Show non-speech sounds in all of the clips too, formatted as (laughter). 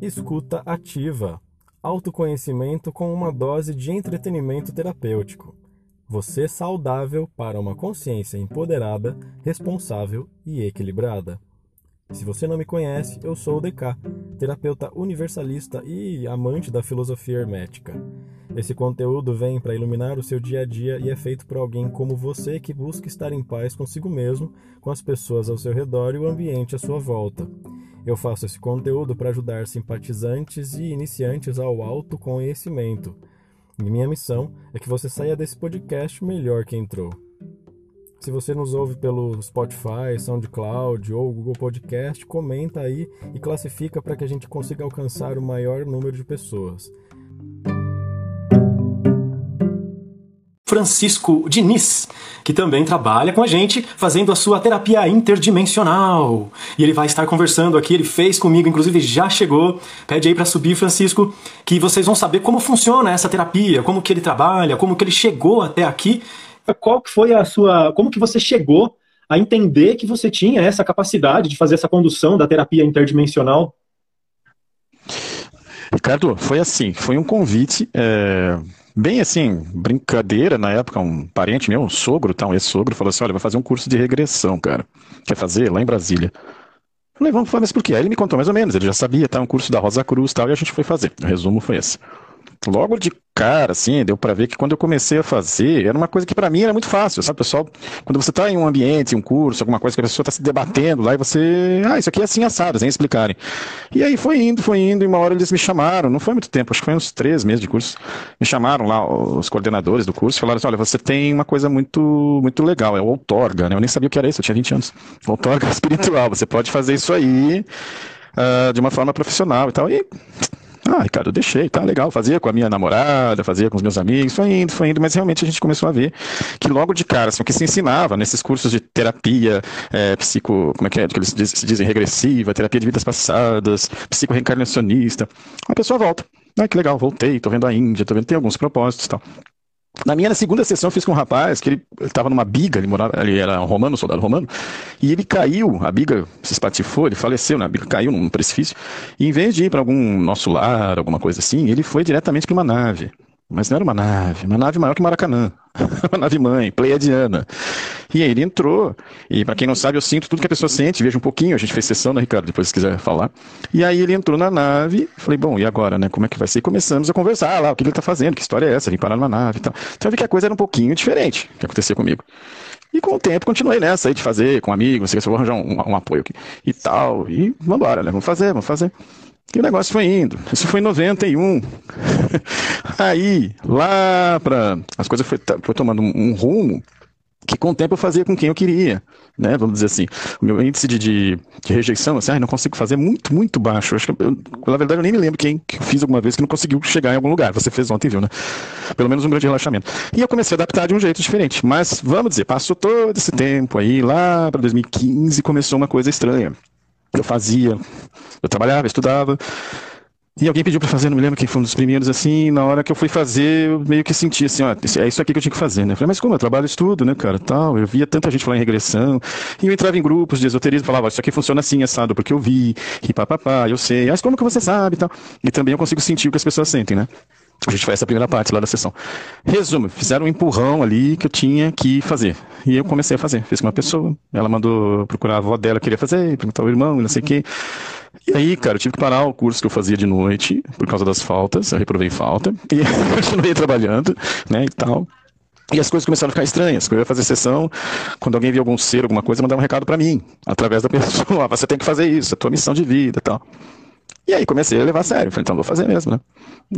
Escuta ativa. Autoconhecimento com uma dose de entretenimento terapêutico. Você saudável para uma consciência empoderada, responsável e equilibrada. Se você não me conhece, eu sou o DK, terapeuta universalista e amante da filosofia hermética. Esse conteúdo vem para iluminar o seu dia a dia e é feito por alguém como você que busca estar em paz consigo mesmo, com as pessoas ao seu redor e o ambiente à sua volta. Eu faço esse conteúdo para ajudar simpatizantes e iniciantes ao autoconhecimento. E minha missão é que você saia desse podcast melhor que entrou. Se você nos ouve pelo Spotify, SoundCloud ou Google Podcast, comenta aí e classifica para que a gente consiga alcançar o maior número de pessoas. Francisco Diniz, que também trabalha com a gente fazendo a sua terapia interdimensional. E ele vai estar conversando aqui, ele fez comigo, inclusive já chegou. Pede aí para subir, Francisco, que vocês vão saber como funciona essa terapia, como que ele trabalha, como que ele chegou até aqui. Qual que foi a sua, como que você chegou a entender que você tinha essa capacidade de fazer essa condução da terapia interdimensional? Ricardo, foi assim, foi um convite é bem assim, brincadeira na época, um parente meu, um sogro, tá, um ex-sogro, falou assim: olha, vai fazer um curso de regressão, cara. Quer fazer? Lá em Brasília. Eu falei, vamos fazer, mas por quê? Aí ele me contou mais ou menos, ele já sabia, tá? Um curso da Rosa Cruz tal, e a gente foi fazer. O resumo foi esse logo de cara, assim, deu para ver que quando eu comecei a fazer, era uma coisa que para mim era muito fácil, sabe, pessoal? Quando você tá em um ambiente, um curso, alguma coisa que a pessoa tá se debatendo lá e você, ah, isso aqui é assim assado, sem explicarem. E aí foi indo, foi indo, e uma hora eles me chamaram, não foi muito tempo, acho que foi uns três meses de curso, me chamaram lá, os coordenadores do curso, falaram assim, olha, você tem uma coisa muito, muito legal, é o outorga, né? Eu nem sabia o que era isso, eu tinha 20 anos. (laughs) Outorga (laughs) espiritual, você pode fazer isso aí uh, de uma forma profissional e tal, e ah, Ricardo, eu deixei, tá legal. Fazia com a minha namorada, fazia com os meus amigos, foi indo, foi indo, mas realmente a gente começou a ver que logo de cara, assim, o que se ensinava nesses cursos de terapia é, psico, como é que é, que eles dizem regressiva, terapia de vidas passadas, psico-reencarnacionista, a pessoa volta. Ah, que legal, voltei, tô vendo a Índia, tô vendo, tem alguns propósitos e tal. Na minha na segunda sessão eu fiz com um rapaz que ele estava numa biga, ele, morava, ele era um romano, soldado romano, e ele caiu, a biga se espatifou, ele faleceu, né? a biga caiu num precipício, e em vez de ir para algum nosso lar, alguma coisa assim, ele foi diretamente para uma nave. Mas não era uma nave, uma nave maior que Maracanã. Uma (laughs) nave mãe, pleiadiana. E aí ele entrou, e para quem não sabe, eu sinto tudo que a pessoa sente, veja um pouquinho, a gente fez sessão, né, Ricardo, depois se quiser falar. E aí ele entrou na nave, falei, bom, e agora, né, como é que vai ser? E começamos a conversar lá, o que ele tá fazendo, que história é essa, vim parar numa nave e tal. Então eu vi que a coisa era um pouquinho diferente que acontecia comigo. E com o tempo continuei nessa aí de fazer com amigos, não sei se eu vou arranjar um, um apoio aqui e tal, e vamos embora, né, vamos fazer, vamos fazer. E o negócio foi indo. Isso foi em 91. (laughs) Aí, lá para as coisas foi, foi tomando um, um, rumo que com o tempo eu fazia com quem eu queria, né? Vamos dizer assim, o meu índice de, de, de rejeição, assim, ah, não consigo fazer muito, muito baixo. Acho que, eu, na verdade, eu nem me lembro quem que eu fiz alguma vez que não conseguiu chegar em algum lugar. Você fez ontem, viu, né? Pelo menos um grande relaxamento. E eu comecei a adaptar de um jeito diferente. Mas, vamos dizer, passou todo esse tempo aí, lá para 2015, começou uma coisa estranha eu fazia, eu trabalhava, estudava, e alguém pediu para fazer, não me lembro quem foi um dos primeiros, assim, na hora que eu fui fazer, eu meio que senti assim, ó, é isso aqui que eu tinha que fazer, né? Eu falei, mas como? Eu trabalho estudo, né, cara, tal, eu via tanta gente falar em regressão, e eu entrava em grupos de esoterismo, falava, isso aqui funciona assim, assado, porque eu vi, e papapá, eu sei, mas como que você sabe, e tal. E também eu consigo sentir o que as pessoas sentem, né? A gente faz essa primeira parte lá da sessão. Resumo, fizeram um empurrão ali que eu tinha que fazer. E eu comecei a fazer. Fiz com uma pessoa, ela mandou procurar a avó dela, queria fazer, perguntar ao irmão, não sei o quê. E aí, cara, eu tive que parar o curso que eu fazia de noite, por causa das faltas, eu reprovei falta, e (laughs) continuei trabalhando, né, e tal. E as coisas começaram a ficar estranhas. Quando eu ia fazer sessão, quando alguém via algum ser, alguma coisa, mandava um recado para mim, através da (laughs) pessoa, você tem que fazer isso, é tua missão de vida tal. E aí comecei a levar a sério. Falei, então vou fazer mesmo, né?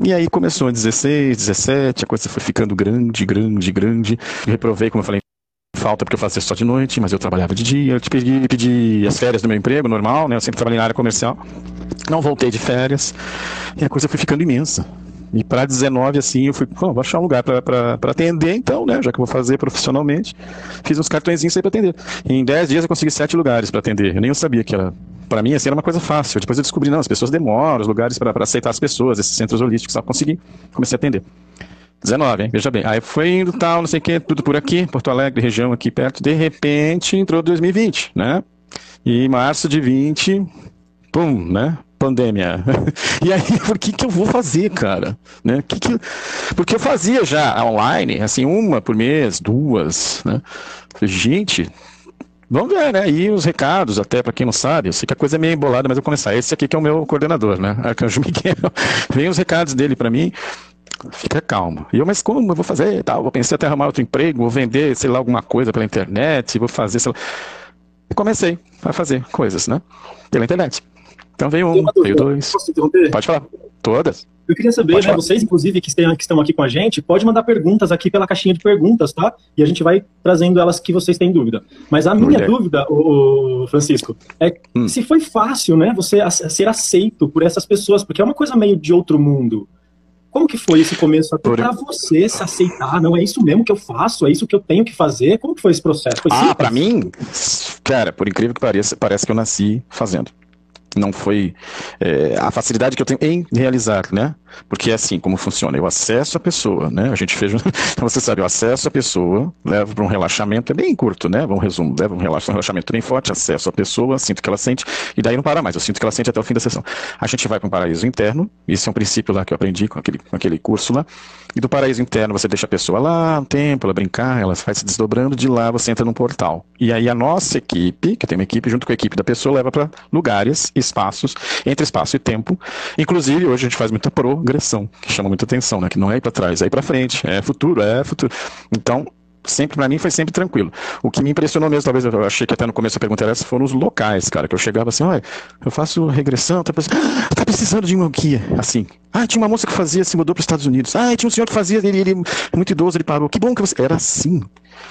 E aí começou em 16, 17, a coisa foi ficando grande, grande, grande. Reprovei, como eu falei, falta porque eu fazia só de noite, mas eu trabalhava de dia. Eu te pedi, pedi as férias do meu emprego normal, né? Eu sempre trabalhei na área comercial. Não voltei de férias. E a coisa foi ficando imensa. E para 19, assim, eu fui, vou achar um lugar para atender, então, né? Já que eu vou fazer profissionalmente. Fiz uns cartõezinhos aí para atender. E em 10 dias eu consegui sete lugares para atender. Eu nem sabia que era. Para mim, assim, era uma coisa fácil. Depois eu descobri, não, as pessoas demoram, os lugares para aceitar as pessoas, esses centros holísticos, só consegui. Comecei a atender. 19, hein? Veja bem. Aí foi indo tal, não sei o que, tudo por aqui, Porto Alegre, região aqui perto. De repente entrou 2020, né? E março de 20, pum, né? pandemia. (laughs) E aí, por que que eu vou fazer, cara? Né? Que que... Porque eu fazia já online, assim, uma por mês, duas, né? Gente, Vamos ver, né? E os recados, até para quem não sabe, eu sei que a coisa é meio embolada, mas eu vou começar. Esse aqui que é o meu coordenador, né? (laughs) Arcanjo Miguel. Vem os recados dele para mim. Fica calmo. E eu, mas como eu vou fazer? Tal, vou pensar até arrumar outro emprego, vou vender, sei lá, alguma coisa pela internet, vou fazer, sei lá. Comecei a fazer coisas, né? Pela internet. Então veio um, veio dois. Pode falar. Todas. Eu queria saber, né, vocês, inclusive, que, que estão aqui com a gente, pode mandar perguntas aqui pela caixinha de perguntas, tá? E a gente vai trazendo elas que vocês têm dúvida. Mas a minha Mulher. dúvida, o, Francisco, é hum. se foi fácil, né, você ser aceito por essas pessoas, porque é uma coisa meio de outro mundo. Como que foi esse começo até para você se aceitar? Não é isso mesmo que eu faço? É isso que eu tenho que fazer? Como que foi esse processo? Foi ah, para mim, cara, por incrível que pareça, parece que eu nasci fazendo não foi é, a facilidade que eu tenho em realizar, né? Porque é assim como funciona. Eu acesso a pessoa, né? A gente fez, (laughs) você sabe, eu acesso a pessoa, levo para um relaxamento, é bem curto, né? Um resumo, levo um relaxamento bem forte, acesso a pessoa, sinto que ela sente, e daí não para mais, eu sinto que ela sente até o fim da sessão. A gente vai para um paraíso interno, esse é um princípio lá que eu aprendi com aquele, com aquele curso lá, e do paraíso interno você deixa a pessoa lá um tempo, ela brincar, ela vai se desdobrando, de lá você entra num portal. E aí a nossa equipe, que tem uma equipe junto com a equipe da pessoa, leva para lugares e espaços, entre espaço e tempo. Inclusive, hoje a gente faz muita progressão, que chama muita atenção, né? Que não é ir para trás, é ir para frente, é futuro, é futuro. Então, sempre para mim foi sempre tranquilo. O que me impressionou mesmo, talvez eu achei que até no começo a pergunta era essa, foram os locais, cara, que eu chegava assim, olha, eu faço regressão, tá, tá precisando de uma guia, assim. Ah, tinha uma moça que fazia, se mudou para os Estados Unidos. Ah, tinha um senhor que fazia, ele, ele muito idoso, ele parou. Que bom que você. Era assim.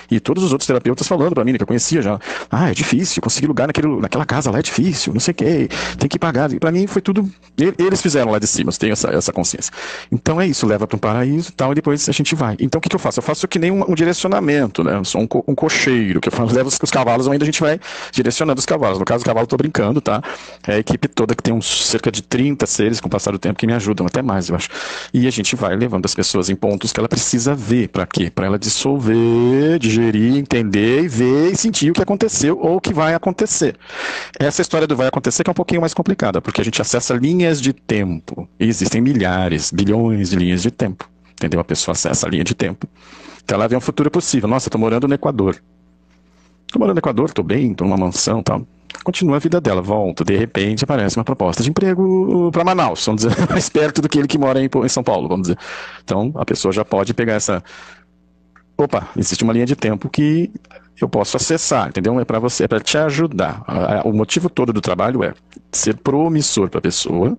E todos os outros terapeutas falando para mim, né, que eu conhecia já. Ah, é difícil, conseguir lugar naquele, naquela casa lá é difícil, não sei o quê, tem que pagar. E para mim foi tudo. Eles fizeram lá de cima, eu tenho essa, essa consciência. Então é isso, leva para um paraíso e tal, e depois a gente vai. Então o que, que eu faço? Eu faço que nem um, um direcionamento, né? Eu sou um, co um cocheiro, que eu faço, (laughs) levo os, os cavalos, ainda a gente vai direcionando os cavalos. No caso, o cavalo tô brincando, tá? É a equipe toda que tem uns cerca de 30 seres com o passar do tempo que me ajudam, até mais, eu acho. E a gente vai levando as pessoas em pontos que ela precisa ver. para quê? Para ela dissolver, digerir, entender e ver e sentir o que aconteceu ou o que vai acontecer. Essa história do vai acontecer que é um pouquinho mais complicada, porque a gente acessa linhas de tempo. E existem milhares, bilhões de linhas de tempo. Entendeu? A pessoa acessa a linha de tempo. Então ela vê um futuro possível. Nossa, estou morando no Equador. Estou morando no Equador, estou bem, estou numa mansão tal continua a vida dela, volta, de repente aparece uma proposta de emprego para Manaus, vamos dizer, (laughs) mais perto do que ele que mora em, em São Paulo, vamos dizer. Então a pessoa já pode pegar essa. Opa, existe uma linha de tempo que eu posso acessar, entendeu? É para você, é para te ajudar. O motivo todo do trabalho é ser promissor para a pessoa,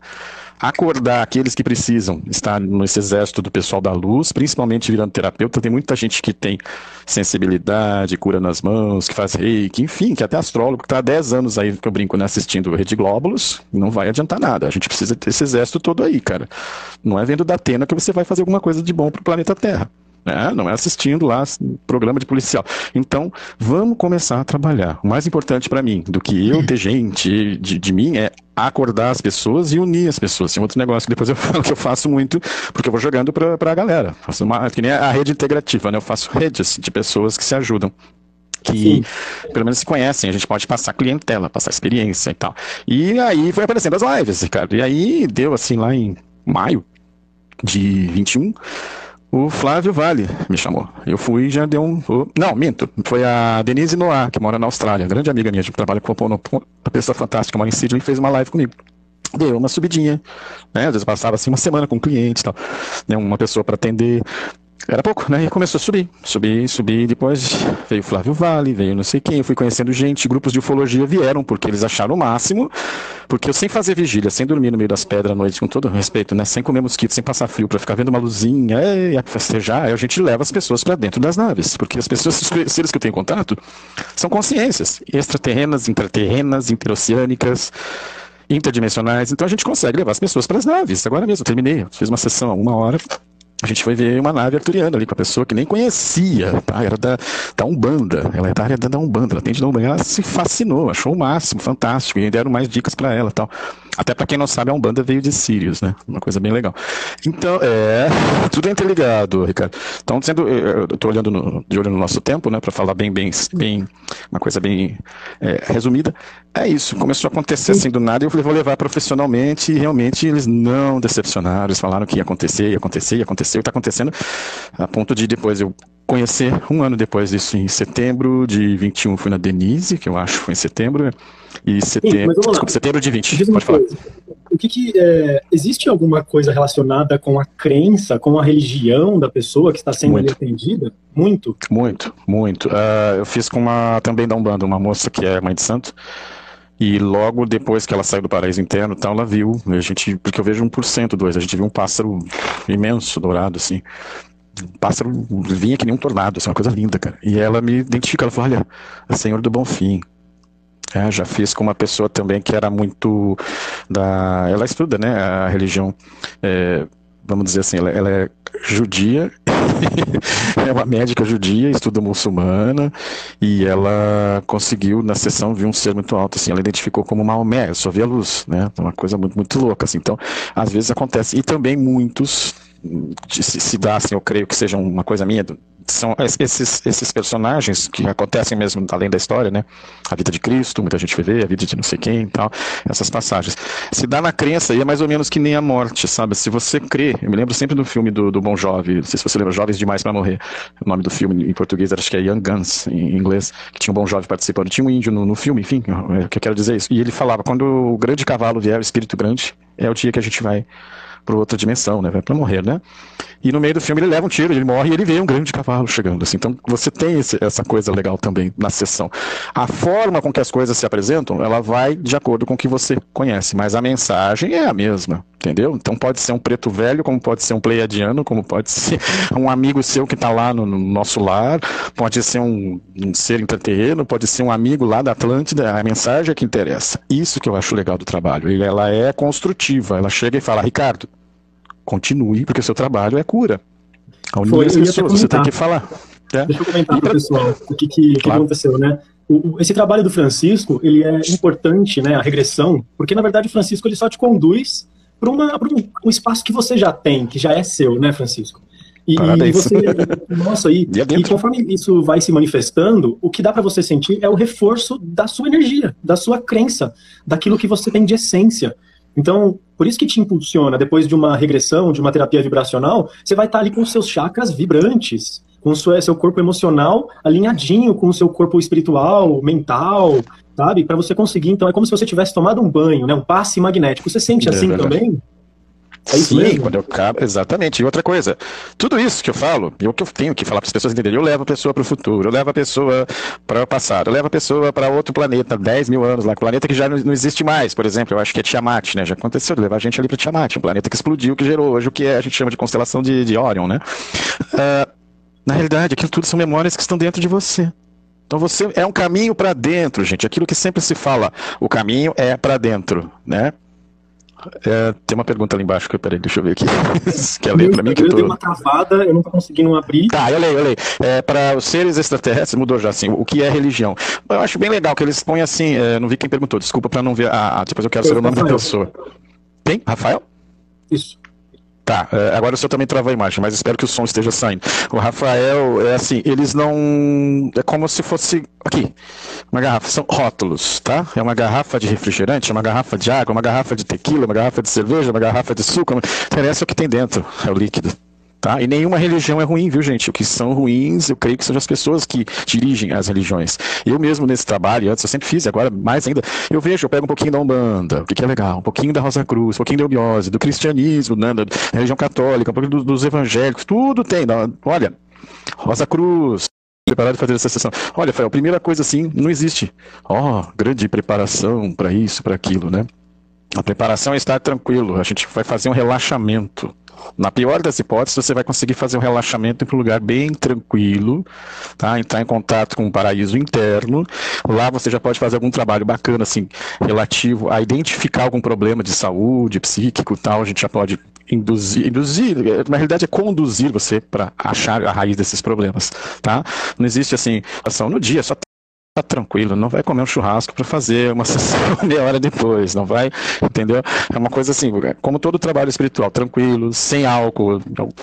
acordar aqueles que precisam estar nesse exército do pessoal da luz, principalmente virando terapeuta. Tem muita gente que tem sensibilidade, cura nas mãos, que faz reiki, enfim, que até astrólogo, que está há 10 anos aí, que eu brinco, né, assistindo Rede Glóbulos, não vai adiantar nada. A gente precisa desse exército todo aí, cara. Não é vendo da Atena que você vai fazer alguma coisa de bom para o planeta Terra. Né? Não é assistindo lá programa de policial. Então, vamos começar a trabalhar. O mais importante para mim, do que eu ter gente de, de mim, é acordar as pessoas e unir as pessoas. Tem outro negócio que depois eu (laughs) falo que eu faço muito, porque eu vou jogando para a galera. Faço uma, que nem a rede integrativa, né? Eu faço redes de pessoas que se ajudam que Sim. pelo menos se conhecem, a gente pode passar clientela, passar experiência e tal. E aí foi aparecendo as lives, cara. E aí deu assim lá em maio de 21, o Flávio Vale me chamou. Eu fui e já deu um. Não, minto. Foi a Denise Noah, que mora na Austrália, grande amiga minha, que trabalha com uma pessoa fantástica, mora em Sydney, fez uma live comigo. Deu uma subidinha, né? Às vezes passava assim uma semana com cliente e tal, né? Uma pessoa para atender. Era pouco, né? E começou a subir, subir, subir. Depois veio Flávio Vale, veio não sei quem. Eu fui conhecendo gente, grupos de ufologia vieram, porque eles acharam o máximo. Porque eu sem fazer vigília, sem dormir no meio das pedras à noite, com todo respeito, né? Sem comer mosquito, sem passar frio, para ficar vendo uma luzinha, e festejar, a gente leva as pessoas para dentro das naves. Porque as pessoas, os seres que eu tenho contato, são consciências extraterrenas, intraterrenas, interoceânicas interdimensionais, então a gente consegue levar as pessoas para as naves. Agora mesmo, terminei, fiz uma sessão há uma hora, a gente foi ver uma nave arturiana ali com a pessoa que nem conhecia, tá? Era da, da Umbanda, ela é da área da Umbanda, ela atende da Umbanda, ela se fascinou, achou o máximo, fantástico, e deram mais dicas para ela tal. Até para quem não sabe, a Umbanda veio de Sirius, né? Uma coisa bem legal. Então, é, tudo é interligado, Ricardo. Então, sendo, eu estou olhando no, de olho no nosso tempo, né, para falar bem, bem, bem, uma coisa bem é, resumida. É isso, começou a acontecer assim do nada e eu falei, vou levar profissionalmente e realmente eles não decepcionaram, eles falaram que ia acontecer, ia acontecer, ia acontecer, está acontecendo a ponto de depois eu conhecer um ano depois disso, em setembro de 21, fui na Denise, que eu acho que foi em setembro, e setembro, Sim, desculpa, setembro de 20, pode falar. Coisa. O que, que é, existe alguma coisa relacionada com a crença, com a religião da pessoa que está sendo muito. atendida? Muito? Muito, muito. Uh, eu fiz com uma, também da Umbanda, uma moça que é mãe de santo, e logo depois que ela saiu do paraíso interno, tal, ela viu, a gente, porque eu vejo 1% dois, a gente viu um pássaro imenso, dourado, assim, um pássaro vinha que nem um tornado, assim, uma coisa linda, cara. E ela me identifica, ela falou, olha, é Senhor do Bom Fim. É, já fiz com uma pessoa também que era muito da... Ela estuda, né, a religião, é, vamos dizer assim, ela, ela é judia, (laughs) é uma médica judia, estuda muçulmana, e ela conseguiu, na sessão, ver um ser muito alto, assim, ela identificou como Maomé, eu só vi a luz, né, uma coisa muito, muito louca, assim, então, às vezes acontece, e também muitos se, se dá, assim, eu creio que seja uma coisa minha, são esses, esses personagens que acontecem mesmo além da história, né? A vida de Cristo, muita gente vê, a vida de não sei quem e tal, essas passagens. Se dá na crença, e é mais ou menos que nem a morte, sabe? Se você crê, eu me lembro sempre do filme do, do Bom Jovem, não sei se você lembra, Jovens Demais para Morrer. O nome do filme em português acho que é Young Guns, em inglês, que tinha um Bom Jovem participando. Tinha um índio no, no filme, enfim, o que eu quero dizer é isso. E ele falava: quando o grande cavalo vier, o espírito grande, é o dia que a gente vai para outra dimensão, né? Vai para morrer, né? E no meio do filme ele leva um tiro, ele morre e ele vê um grande cavalo chegando. Assim. Então você tem esse, essa coisa legal também na sessão. A forma com que as coisas se apresentam, ela vai de acordo com o que você conhece, mas a mensagem é a mesma, entendeu? Então pode ser um preto velho, como pode ser um pleiadiano, como pode (laughs) ser um amigo seu que está lá no, no, nosso lar, pode ser um, um ser interterreno, pode ser um amigo lá da Atlântida. A mensagem é que interessa. Isso que eu acho legal do trabalho. Ela é construtiva. Ela chega e fala, Ricardo, continue, porque o seu trabalho é cura. A união das pessoas, você tem que falar. É. Deixa eu comentar para o pessoal o que, que, claro. que aconteceu, né? O, esse trabalho do Francisco, ele é importante, né, a regressão, porque na verdade o Francisco ele só te conduz para um, um espaço que você já tem, que já é seu, né, Francisco? E, e você, nossa, e, (laughs) e, conforme isso vai se manifestando, o que dá para você sentir é o reforço da sua energia, da sua crença, daquilo que você tem de essência. Então, por isso que te impulsiona, depois de uma regressão, de uma terapia vibracional, você vai estar ali com os seus chakras vibrantes, com o seu, seu corpo emocional alinhadinho com o seu corpo espiritual, mental, sabe? Para você conseguir, então, é como se você tivesse tomado um banho, né? Um passe magnético. Você sente é assim verdade. também? É Sim, mesmo? quando eu exatamente. E outra coisa, tudo isso que eu falo, e o que eu tenho que falar para as pessoas entenderem, eu levo a pessoa para o futuro, eu levo a pessoa para o passado, eu levo a pessoa para outro planeta, 10 mil anos lá, um planeta que já não, não, existe mais, por exemplo, eu acho que é Tiamat, né? Já aconteceu de levar a gente ali para Tiamat, um planeta que explodiu, que gerou hoje o que é, a gente chama de constelação de, de Orion, né? Uh, na realidade, aquilo tudo são memórias que estão dentro de você. Então você é um caminho para dentro, gente. Aquilo que sempre se fala, o caminho é para dentro, né? É, tem uma pergunta ali embaixo, que peraí, deixa eu ver aqui. (laughs) Quer ler pra mim que eu tô... dei uma travada, eu não tô conseguindo abrir. Tá, eu leio, eu leio. É, para os seres extraterrestres, mudou já assim, o que é religião? Eu acho bem legal que eles põem assim, é, não vi quem perguntou, desculpa para não ver, ah, depois eu quero saber o nome Rafael. da pessoa. Quem? Rafael? Isso. Tá, é, agora o senhor também travou a imagem, mas espero que o som esteja saindo. O Rafael, é assim, eles não. É como se fosse. Aqui, uma garrafa, são rótulos, tá? É uma garrafa de refrigerante, é uma garrafa de água, uma garrafa de tequila, uma garrafa de cerveja, uma garrafa de suco. Interessa o que tem dentro, é o líquido. Tá? E nenhuma religião é ruim, viu, gente? O que são ruins, eu creio que são as pessoas que dirigem as religiões. Eu mesmo nesse trabalho, antes eu sempre fiz, agora mais ainda, eu vejo, eu pego um pouquinho da Umbanda, o que, que é legal, um pouquinho da Rosa Cruz, um pouquinho da Eubiose, do cristianismo, né, da religião católica, um pouquinho dos, evangélicos, tudo tem. Olha, Rosa Cruz, preparado para fazer essa sessão. Olha, Fael, a primeira coisa assim, não existe. Ó, oh, grande preparação para isso, para aquilo, né? A preparação é estar tranquilo, a gente vai fazer um relaxamento. Na pior das hipóteses, você vai conseguir fazer um relaxamento em um lugar bem tranquilo, tá? entrar em contato com o um paraíso interno. Lá você já pode fazer algum trabalho bacana, assim, relativo a identificar algum problema de saúde, psíquico tal. A gente já pode induzir, induzir, na realidade é conduzir você para achar a raiz desses problemas, tá? Não existe assim, ação no dia, só tá tranquilo, não vai comer um churrasco para fazer uma (laughs) sessão meia hora depois, não vai, entendeu? É uma coisa assim, como todo trabalho espiritual, tranquilo, sem álcool,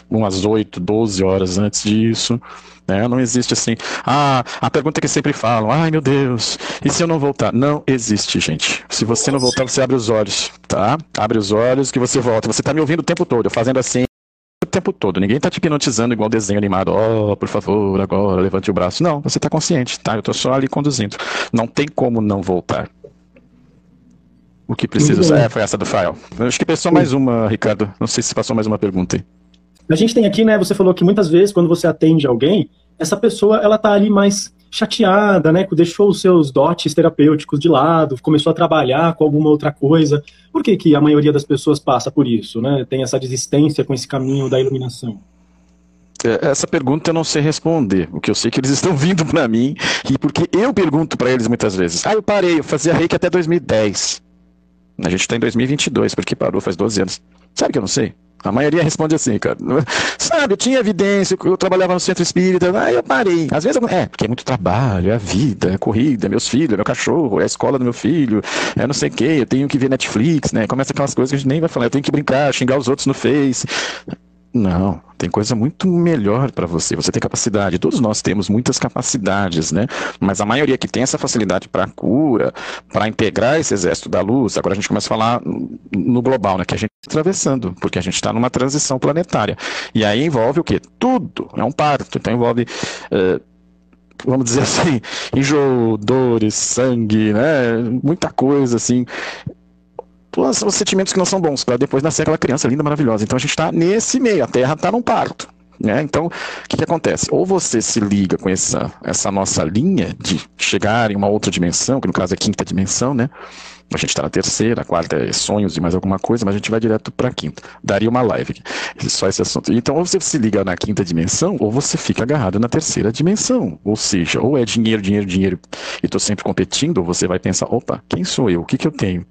umas 8, 12 horas antes disso, né? Não existe assim, ah, a pergunta que sempre falam, ai meu Deus, e se eu não voltar? Não existe, gente. Se você não voltar, você abre os olhos, tá? Abre os olhos que você volta. Você tá me ouvindo o tempo todo, fazendo assim, tempo todo. Ninguém tá te hipnotizando igual desenho animado. Ó, oh, por favor, agora levante o braço. Não, você tá consciente, tá? Eu tô só ali conduzindo. Não tem como não voltar. O que precisa. É, foi essa do Fael. Acho que passou mais uma, Ricardo. Não sei se passou mais uma pergunta aí. A gente tem aqui, né? Você falou que muitas vezes, quando você atende alguém, essa pessoa ela tá ali mais chateada, né? Deixou os seus dotes terapêuticos de lado, começou a trabalhar com alguma outra coisa. Por que, que a maioria das pessoas passa por isso, né? Tem essa desistência com esse caminho da iluminação? É, essa pergunta eu não sei responder. O que eu sei é que eles (laughs) estão vindo para mim e porque eu pergunto para eles muitas vezes. Ah, eu parei, eu fazia reiki até 2010. A gente está em 2022, porque parou faz 12 anos. Sabe que eu não sei? A maioria responde assim, cara. (laughs) Sabe, eu tinha evidência, eu trabalhava no centro espírita, aí eu parei. Às vezes, é, porque é muito trabalho, é a vida, é a corrida, é meus filhos, é meu cachorro, é a escola do meu filho, é não sei o quê, eu tenho que ver Netflix, né? Começa aquelas coisas que a gente nem vai falar, eu tenho que brincar, xingar os outros no Face. Não, tem coisa muito melhor para você. Você tem capacidade. Todos nós temos muitas capacidades, né? Mas a maioria que tem essa facilidade para cura, para integrar esse exército da luz, agora a gente começa a falar no global, né? Que a gente está atravessando, porque a gente está numa transição planetária. E aí envolve o quê? Tudo. É um parto. Então envolve. Uh, vamos dizer (laughs) assim, enjoo, dores, sangue, né? Muita coisa assim os sentimentos que não são bons, para depois nascer aquela criança linda, maravilhosa. Então a gente está nesse meio, a Terra está num parto. Né? Então, o que, que, acontece? Ou você se liga com essa, essa nossa linha de chegar em uma outra dimensão, que no caso é quinta dimensão, né? A gente está na terceira, a quarta é sonhos e mais alguma coisa, mas a gente vai direto para a quinta. Daria uma live aqui, só esse assunto. Então, ou você se liga na quinta dimensão, ou você fica agarrado na terceira dimensão. Ou seja, ou é dinheiro, dinheiro, dinheiro, e estou sempre competindo, ou você vai pensar: opa, quem sou eu? O que, que eu tenho?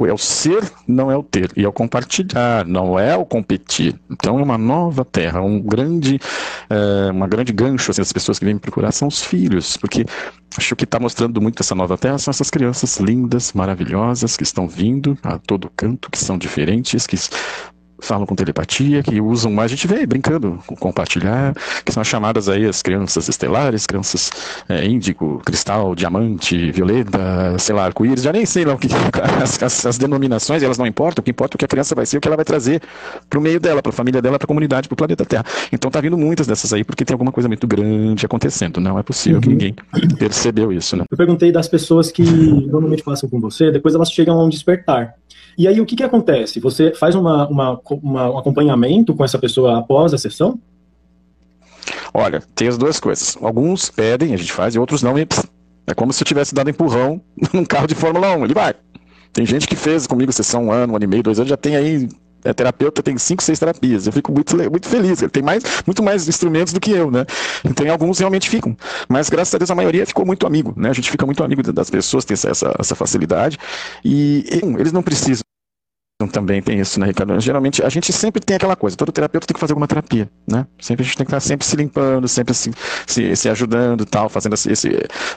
É o ser, não é o ter, e é o compartilhar, não é o competir. Então é uma nova terra, um grande, é, uma grande gancho, assim, as pessoas que vêm me procurar são os filhos, porque acho que está mostrando muito essa nova terra são essas crianças lindas, maravilhosas, que estão vindo a todo canto, que são diferentes, que falam com telepatia, que usam mais, a gente vê brincando com compartilhar, que são as chamadas aí as crianças estelares, crianças é, índigo, cristal, diamante, violeta, sei lá, arco-íris, já nem sei lá o que (laughs) as, as, as, denominações, elas não importam, o que importa é o que a criança vai ser, o que ela vai trazer para o meio dela, para a família dela, para a comunidade, para o planeta Terra. Então tá vindo muitas dessas aí, porque tem alguma coisa muito grande acontecendo, não é possível uhum. que ninguém percebeu isso, né? Eu perguntei das pessoas que normalmente passam com você, depois elas chegam a um despertar. E aí o que, que acontece? Você faz uma, uma, uma, um acompanhamento com essa pessoa após a sessão? Olha, tem as duas coisas. Alguns pedem, a gente faz, e outros não. E é como se eu tivesse dado empurrão (laughs) num carro de Fórmula 1. Ele vai. Tem gente que fez comigo sessão um ano, um ano e meio, dois anos, já tem aí é terapeuta, tem cinco, seis terapias. Eu fico muito, muito feliz. Ele tem mais, muito mais instrumentos do que eu, né? Então, alguns realmente ficam. Mas, graças a Deus, a maioria ficou muito amigo, né? A gente fica muito amigo das pessoas, tem essa, essa facilidade. E, eles não precisam também tem isso, né, Ricardo? Geralmente, a gente sempre tem aquela coisa, todo terapeuta tem que fazer alguma terapia, né? Sempre a gente tem que estar sempre se limpando, sempre se, se, se ajudando tal, fazendo esse, esse,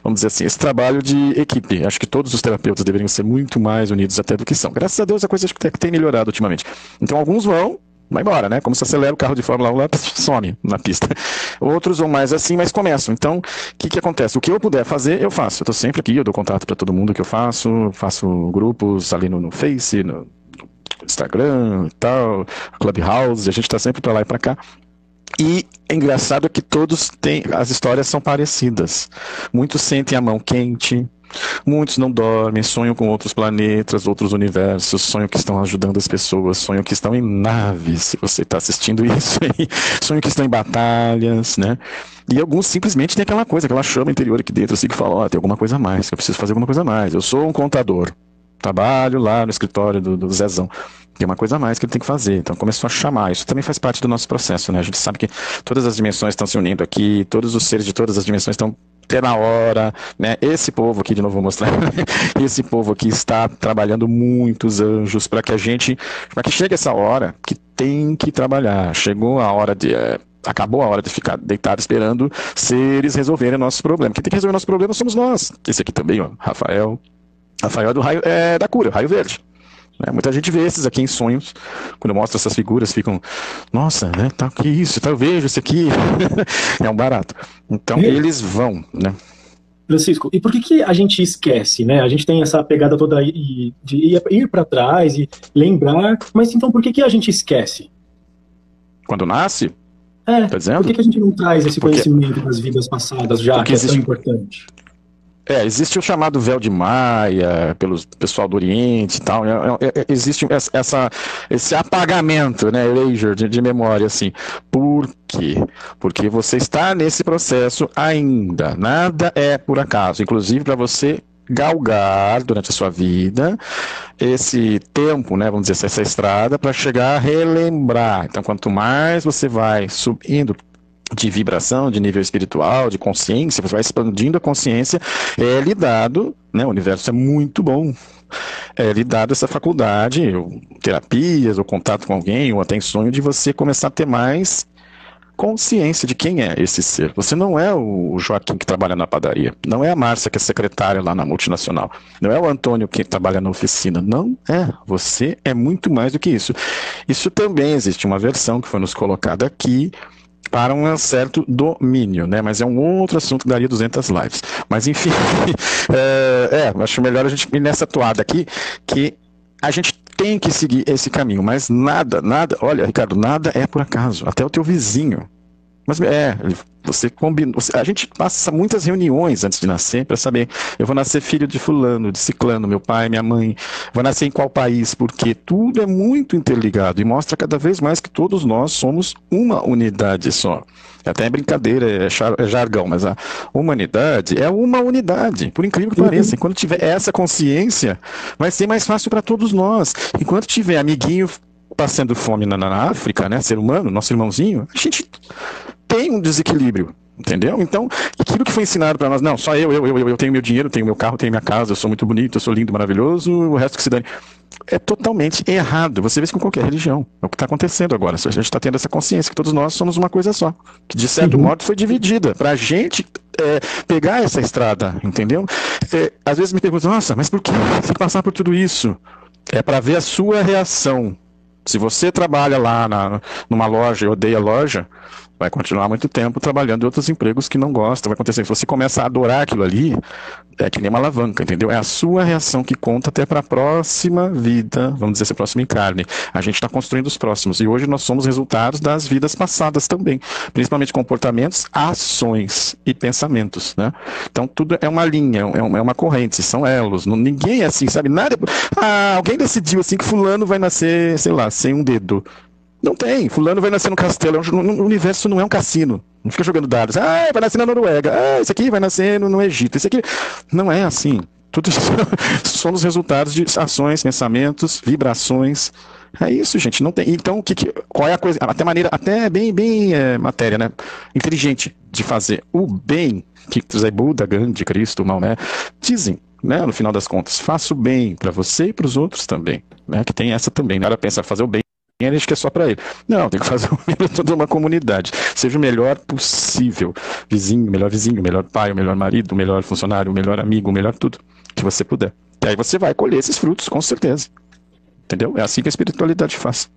vamos dizer assim, esse trabalho de equipe. Acho que todos os terapeutas deveriam ser muito mais unidos até do que são. Graças a Deus a coisa acho que tem melhorado ultimamente. Então, alguns vão, vai embora, né? Como se acelera o carro de Fórmula 1 lá, (laughs) some na pista. Outros vão mais assim, mas começam. Então, o que, que acontece? O que eu puder fazer, eu faço. Eu estou sempre aqui, eu dou contato para todo mundo que eu faço, faço grupos ali no, no Face, no, Instagram e tal, Clubhouse, a gente está sempre para lá e para cá. E é engraçado que todos têm, as histórias são parecidas. Muitos sentem a mão quente, muitos não dormem, sonham com outros planetas, outros universos, sonham que estão ajudando as pessoas, sonham que estão em naves, se você está assistindo (laughs) isso aí, sonham que estão em batalhas, né? E alguns simplesmente têm aquela coisa, aquela chama interior aqui dentro, assim, que fala, ó, oh, tem alguma coisa a mais, eu preciso fazer alguma coisa a mais. Eu sou um contador, trabalho lá no escritório do, do Zezão. Tem uma coisa a mais que ele tem que fazer. Então começou a chamar. Isso também faz parte do nosso processo, né? A gente sabe que todas as dimensões estão se unindo aqui, todos os seres de todas as dimensões estão até na hora, né? Esse povo aqui, de novo vou mostrar, (laughs) esse povo aqui está trabalhando muitos anjos para que a gente, para que chegue essa hora que tem que trabalhar. Chegou a hora de é, Acabou a hora de ficar deitado esperando seres resolverem nossos problemas. Quem tem que resolver nossos problemas somos nós. Esse aqui também, ó, Rafael. Rafael é do raio, é, da cura, raio verde. Né? Muita gente vê esses aqui em sonhos, quando eu mostro essas figuras, ficam, nossa, né, tá, que isso, tá, eu vejo isso aqui, (laughs) é um barato. Então, é. eles vão, né? Francisco, e por que, que a gente esquece, né? A gente tem essa pegada toda de ir, para trás e lembrar, mas então por que, que a gente esquece? Quando nasce? É, tá dizendo? por que, que a gente não traz esse Porque... conhecimento das vidas passadas já, Porque que é existe... tão importante? É, existe o chamado véu de Maia, pelo pessoal do Oriente e tal. É, é, é existe essa, esse apagamento, né, erasure de, de memória, assim. Por quê? Porque você está nesse processo ainda. Nada é por acaso. Inclusive para você galgar durante a sua vida esse tempo, né, vamos dizer, essa estrada para chegar a relembrar. Então, quanto mais você vai subindo de vibração, de nível espiritual, de consciência, você vai expandindo a consciência, é lhe dado, né, o universo é muito bom, é lhe dado essa faculdade, ou terapias, ou contato com alguém, ou até em sonho, de você começar a ter mais consciência de quem é esse ser. Você não é o Joaquim que trabalha na padaria, não é a Márcia que é secretária lá na multinacional, não é o Antônio que trabalha na oficina, não é. Você é muito mais do que isso. Isso também existe uma versão que foi nos colocada aqui, para um certo domínio, né? Mas é um outro assunto que daria 200 lives. Mas enfim, (laughs) é, é, acho melhor a gente ir nessa toada aqui, que a gente tem que seguir esse caminho, mas nada, nada, olha, Ricardo, nada é por acaso, até o teu vizinho. Mas é, você combina. A gente passa muitas reuniões antes de nascer para saber. Eu vou nascer filho de fulano, de ciclano, meu pai, minha mãe. Vou nascer em qual país? Porque tudo é muito interligado e mostra cada vez mais que todos nós somos uma unidade só. É até é brincadeira, é, é jargão, mas a humanidade é uma unidade, por incrível que pareça. Uhum. Enquanto tiver essa consciência, vai ser mais fácil para todos nós. Enquanto tiver amiguinho passando fome na, na África, né, ser humano, nosso irmãozinho, a gente tem um desequilíbrio. Entendeu? Então, aquilo que foi ensinado para nós, não, só eu, eu, eu, eu tenho meu dinheiro, tenho meu carro, tenho minha casa, eu sou muito bonito, eu sou lindo, maravilhoso, o resto que se dane. É totalmente errado. Você vê isso com qualquer religião. É o que está acontecendo agora. A gente está tendo essa consciência que todos nós somos uma coisa só. Que de certo uhum. modo foi dividida. Para a gente é, pegar essa estrada, entendeu? É, às vezes me perguntam, nossa, mas por que você passar por tudo isso? É para ver a sua reação. Se você trabalha lá na, numa loja e odeia a loja, vai continuar muito tempo trabalhando em outros empregos que não gosta. Vai acontecer. Se você começa a adorar aquilo ali, é que nem uma alavanca, entendeu? É a sua reação que conta até para a próxima vida, vamos dizer, esse próximo encarne. A gente está construindo os próximos. E hoje nós somos resultados das vidas passadas também, principalmente comportamentos, ações e pensamentos, né? Então tudo é uma linha, é, é uma corrente, são elos. Não, ninguém é assim, sabe? Nada. Ah, alguém decidiu assim que fulano vai nascer, sei lá, sem um dedo. Não tem. Fulano vai nascer no castelo. O universo não é um cassino. Não fica jogando dados. Ah, vai nascer na Noruega. Ah, esse aqui vai nascer no, no Egito. Esse aqui. Não é assim. Tudo isso (laughs) são os resultados de ações, pensamentos, vibrações. É isso, gente. Não tem. Então, que, que, qual é a coisa? Até maneira, até bem, bem é, matéria, né? Inteligente de fazer o bem que Zé Buda, Gandhi, Cristo, Maomé dizem. Né, no final das contas, faça o bem para você e para os outros também. Né, que tem essa também. Na hora pensa fazer o bem acha que é só para ele. Não, tem que fazer o toda uma comunidade. Seja o melhor possível. Vizinho, melhor vizinho, melhor pai, o melhor marido, o melhor funcionário, o melhor amigo, o melhor tudo que você puder. E aí você vai colher esses frutos, com certeza. Entendeu? É assim que a espiritualidade faz.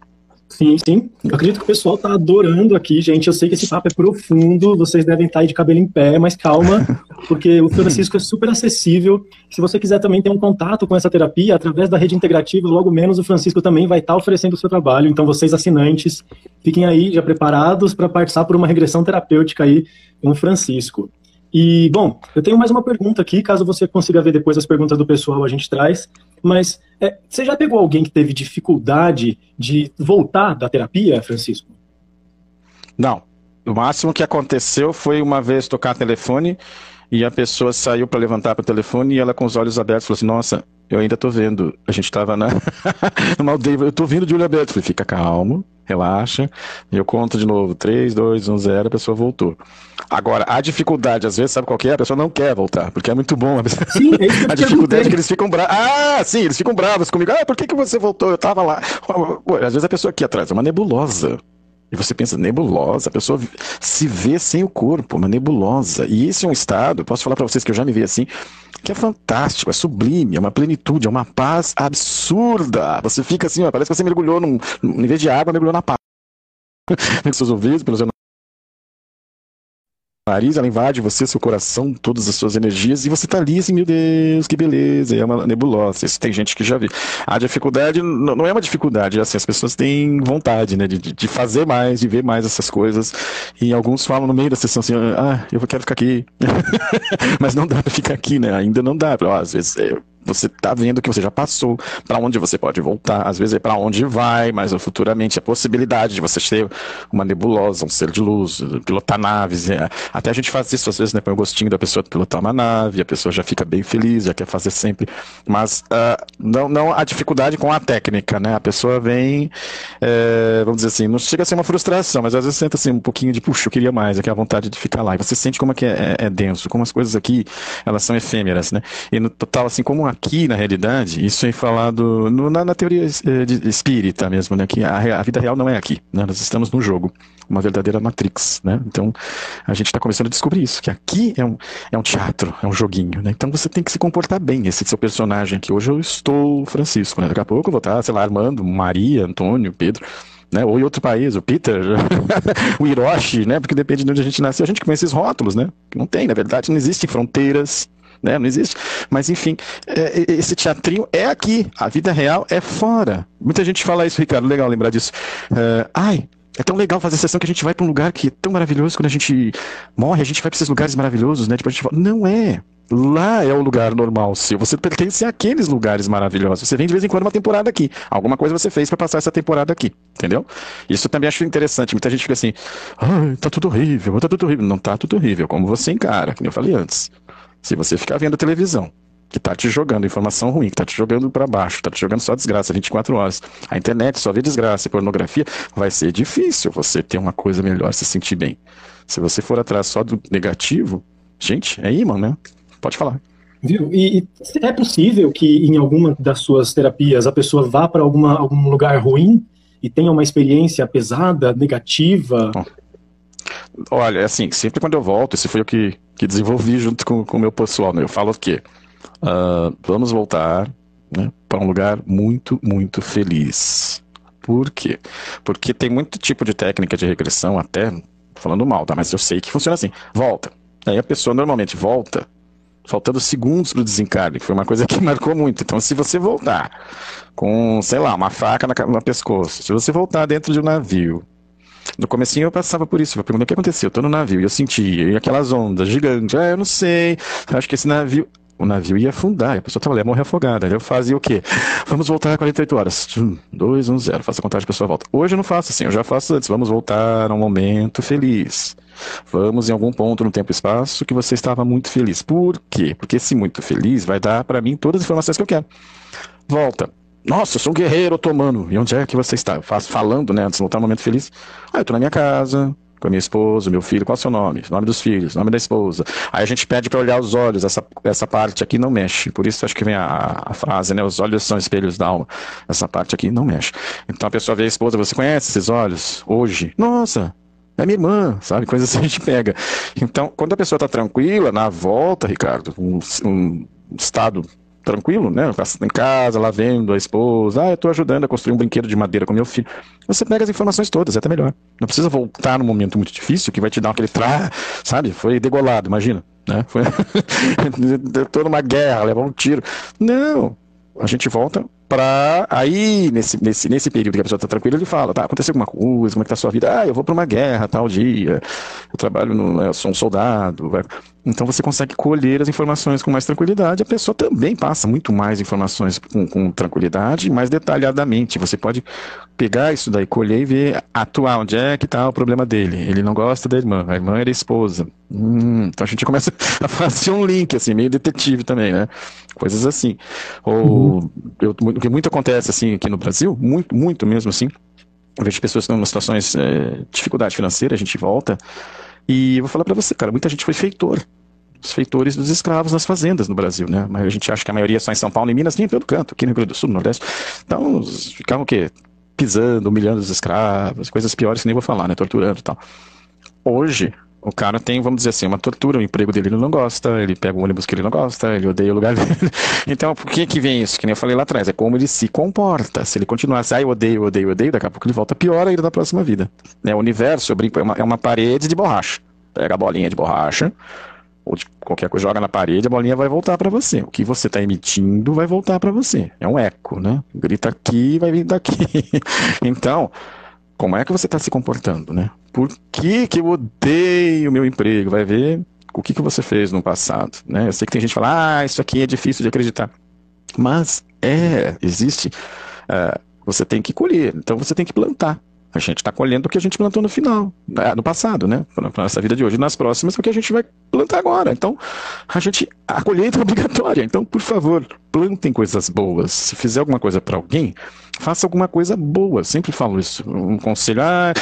Sim, sim. Eu acredito que o pessoal tá adorando aqui, gente. Eu sei que esse papo é profundo, vocês devem estar aí de cabelo em pé, mas calma, (laughs) porque o Francisco é super acessível. Se você quiser também ter um contato com essa terapia, através da rede integrativa, logo menos o Francisco também vai estar oferecendo o seu trabalho. Então, vocês assinantes, fiquem aí já preparados para participar por uma regressão terapêutica aí com o Francisco. E, bom, eu tenho mais uma pergunta aqui, caso você consiga ver depois as perguntas do pessoal, a gente traz. Mas é, você já pegou alguém que teve dificuldade de voltar da terapia, Francisco? Não. O máximo que aconteceu foi uma vez tocar telefone e a pessoa saiu para levantar para o telefone e ela com os olhos abertos falou assim: Nossa, eu ainda estou vendo. A gente estava na... (laughs) aldeia, eu estou vindo de olho aberto. Eu falei: Fica calmo, relaxa. E eu conto de novo: 3, 2, 1, 0. A pessoa voltou. Agora, a dificuldade, às vezes, sabe qual é? A pessoa não quer voltar, porque é muito bom. (laughs) Sim, é isso que a dificuldade é que eles ficam bravos. Ah, sim, eles ficam bravos comigo. Ah, por que, que você voltou? Eu tava lá. Às vezes a pessoa aqui atrás é uma nebulosa. E você pensa, nebulosa, a pessoa se vê sem o corpo, uma nebulosa. E esse é um estado, posso falar para vocês que eu já me vi assim, que é fantástico, é sublime, é uma plenitude, é uma paz absurda. Você fica assim, ó, parece que você mergulhou num, em vez de água, mergulhou na paz. (laughs) Pelos seus ouvidos, pelos seus nariz, ela invade você, seu coração, todas as suas energias, e você tá ali assim, meu Deus, que beleza, é uma nebulosa. Isso tem gente que já viu. A dificuldade não é uma dificuldade, é assim, as pessoas têm vontade, né, de, de fazer mais, de ver mais essas coisas, e alguns falam no meio da sessão assim, ah, eu quero ficar aqui. (laughs) Mas não dá pra ficar aqui, né, ainda não dá. Às vezes, é, você está vendo que você já passou, para onde você pode voltar, às vezes é para onde vai, mas futuramente a possibilidade de você ter uma nebulosa, um ser de luz, pilotar naves, é, até a gente faz isso às vezes, né, põe o gostinho da pessoa pilotar uma nave, a pessoa já fica bem feliz, já quer fazer sempre, mas uh, não, não a dificuldade com a técnica, né, a pessoa vem, é, vamos dizer assim, não chega a ser uma frustração, mas às vezes senta assim um pouquinho de, puxa, eu queria mais, aqui a vontade de ficar lá, e você sente como é que é, é, é denso, como as coisas aqui, elas são efêmeras, né, e no total, assim, como a aqui, na realidade, isso é falado no, na, na, teoria de, espírita mesmo, né? Que a, a, vida real não é aqui, né? Nós estamos num jogo, uma verdadeira Matrix, né? Então, a gente está começando a descobrir isso, que aqui é um, é um teatro, é um joguinho, né? Então, você tem que se comportar bem, esse seu personagem aqui. Hoje eu estou Francisco, né? Daqui a pouco eu vou estar, sei lá, Armando, Maria, Antônio, Pedro né? Ou em outro país, o Peter, (laughs) o Hiroshi, né? Porque depende de onde a gente nasceu, a gente conhece esses rótulos, né? Não tem, na verdade, não existem fronteiras, né? Não existe. Mas enfim, é, esse teatrinho é aqui, a vida real é fora. Muita gente fala isso, Ricardo, legal lembrar disso. É, ai, é tão legal fazer sessão que a gente vai para um lugar que é tão maravilhoso quando a gente morre, a gente vai para esses lugares maravilhosos, né? Tipo, a gente fala, não é. Lá é o lugar normal seu. Você pertence àqueles lugares maravilhosos. Você vem de vez em quando uma temporada aqui. Alguma coisa você fez para passar essa temporada aqui. Entendeu? Isso também acho interessante. Muita gente fica assim: ah, tá tudo horrível, tá tudo horrível. Não tá tudo horrível, como você encara, como eu falei antes. Se você ficar vendo a televisão, que tá te jogando informação ruim, que tá te jogando para baixo, tá te jogando só desgraça 24 horas. A internet só vê desgraça e pornografia, vai ser difícil você ter uma coisa melhor, se sentir bem. Se você for atrás só do negativo, gente, é imã, né? Pode falar. Viu? E, e, é possível que em alguma das suas terapias a pessoa vá para algum lugar ruim e tenha uma experiência pesada, negativa? Olha, assim, sempre quando eu volto, esse foi o que, que desenvolvi junto com, o meu pessoal, né? Eu falo o quê? Uh, vamos voltar né, para um lugar muito, muito feliz. Por quê? Porque tem muito tipo de técnica de regressão, até falando mal, tá? Mas eu sei que funciona assim. Volta. Aí a pessoa normalmente volta faltando segundos para o desencarne, que foi uma coisa que (laughs) marcou muito. Então, se você voltar com, sei lá, uma faca na, no pescoço, se você voltar dentro de um navio, no comecinho eu passava por isso, eu perguntei o que aconteceu, eu tô no navio, e eu sentia, e aquelas ondas gigantes, ah, eu não sei, acho que esse navio, o navio ia afundar, a pessoa tava ali, ia morrer afogada, eu fazia o quê? Vamos voltar a 48 horas, 2, 1, 0, faço a contagem, a pessoa volta. Hoje eu não faço assim, eu já faço antes, vamos voltar a um momento feliz. Vamos em algum ponto no tempo e espaço que você estava muito feliz. Por quê? Porque esse muito feliz vai dar para mim todas as informações que eu quero. Volta. Nossa, eu sou um guerreiro otomano. E onde é que você está? Falando, né? Antes de voltar um momento feliz. Ah, eu tô na minha casa, com a minha esposa, meu filho, qual é o seu nome? Nome dos filhos, nome da esposa. Aí a gente pede para olhar os olhos, essa, essa parte aqui não mexe. Por isso acho que vem a, a, frase, né? Os olhos são espelhos da alma. Essa parte aqui não mexe. Então a pessoa vê a esposa, você conhece esses olhos? Hoje? Nossa, é minha irmã, sabe? (laughs) Coisa assim a gente pega. Então, quando a pessoa está tranquila, na volta, Ricardo, um, um estado tranquilo, né? Em casa, lá vendo a esposa, ah, eu estou ajudando a construir um brinquedo de madeira com meu filho. Você pega as informações todas, é até melhor. Não precisa voltar num momento muito difícil que vai te dar aquele tra, sabe? Foi degolado, imagina, né? (laughs) Foi... tô numa guerra, levar um tiro. Não, a gente volta para aí, nesse, nesse, nesse período que a pessoa está tranquila, ele fala, tá, aconteceu alguma coisa, como é que tá a sua vida? Ah, eu vou para uma guerra tal dia, eu trabalho, no, eu sou um soldado. Vai. Então você consegue colher as informações com mais tranquilidade, a pessoa também passa muito mais informações com, com tranquilidade, mais detalhadamente. Você pode pegar isso daí, colher e ver, atuar onde é que está o problema dele. Ele não gosta da irmã, a irmã era esposa. Hum, então a gente começa (laughs) a fazer um link, assim, meio detetive também, né? Coisas assim. Ou uhum. eu, o que muito acontece assim aqui no Brasil, muito, muito mesmo assim. Eu vejo pessoas que estão em situações é, de dificuldade financeira, a gente volta. E vou falar para você, cara, muita gente foi feitor. Os feitores dos escravos nas fazendas no Brasil, né? Mas a gente acha que a maioria é só em São Paulo e Minas, nem em todo canto, aqui no Rio Grande do Sul, no Nordeste. Então, ficavam o quê? pisando, humilhando os escravos, coisas piores que nem vou falar, né? Torturando e tal. Hoje, o cara tem, vamos dizer assim, uma tortura, o emprego dele ele não gosta, ele pega um ônibus que ele não gosta, ele odeia o lugar dele. (laughs) Então, por que que vem isso? Que nem eu falei lá atrás, é como ele se comporta. Se ele continuasse, ah, eu odeio, odeio, odeio, daqui a pouco ele volta pior ainda na próxima vida. Né? O universo, eu brinco, é uma, é uma parede de borracha. Pega a bolinha de borracha, ou de qualquer coisa, joga na parede, a bolinha vai voltar para você. O que você está emitindo vai voltar para você. É um eco, né? Grita aqui, vai vir daqui. (laughs) então, como é que você está se comportando, né? Por que, que eu odeio o meu emprego? Vai ver o que, que você fez no passado, né? Eu sei que tem gente que fala, ah, isso aqui é difícil de acreditar. Mas é, existe. Uh, você tem que colher, então você tem que plantar. A gente está colhendo o que a gente plantou no final, né, no passado, né? Para nossa vida de hoje. Nas próximas é o que a gente vai plantar agora. Então, a gente a colheita é obrigatória. Então, por favor, plantem coisas boas. Se fizer alguma coisa para alguém, faça alguma coisa boa. Sempre falo isso. Um conselho, ah,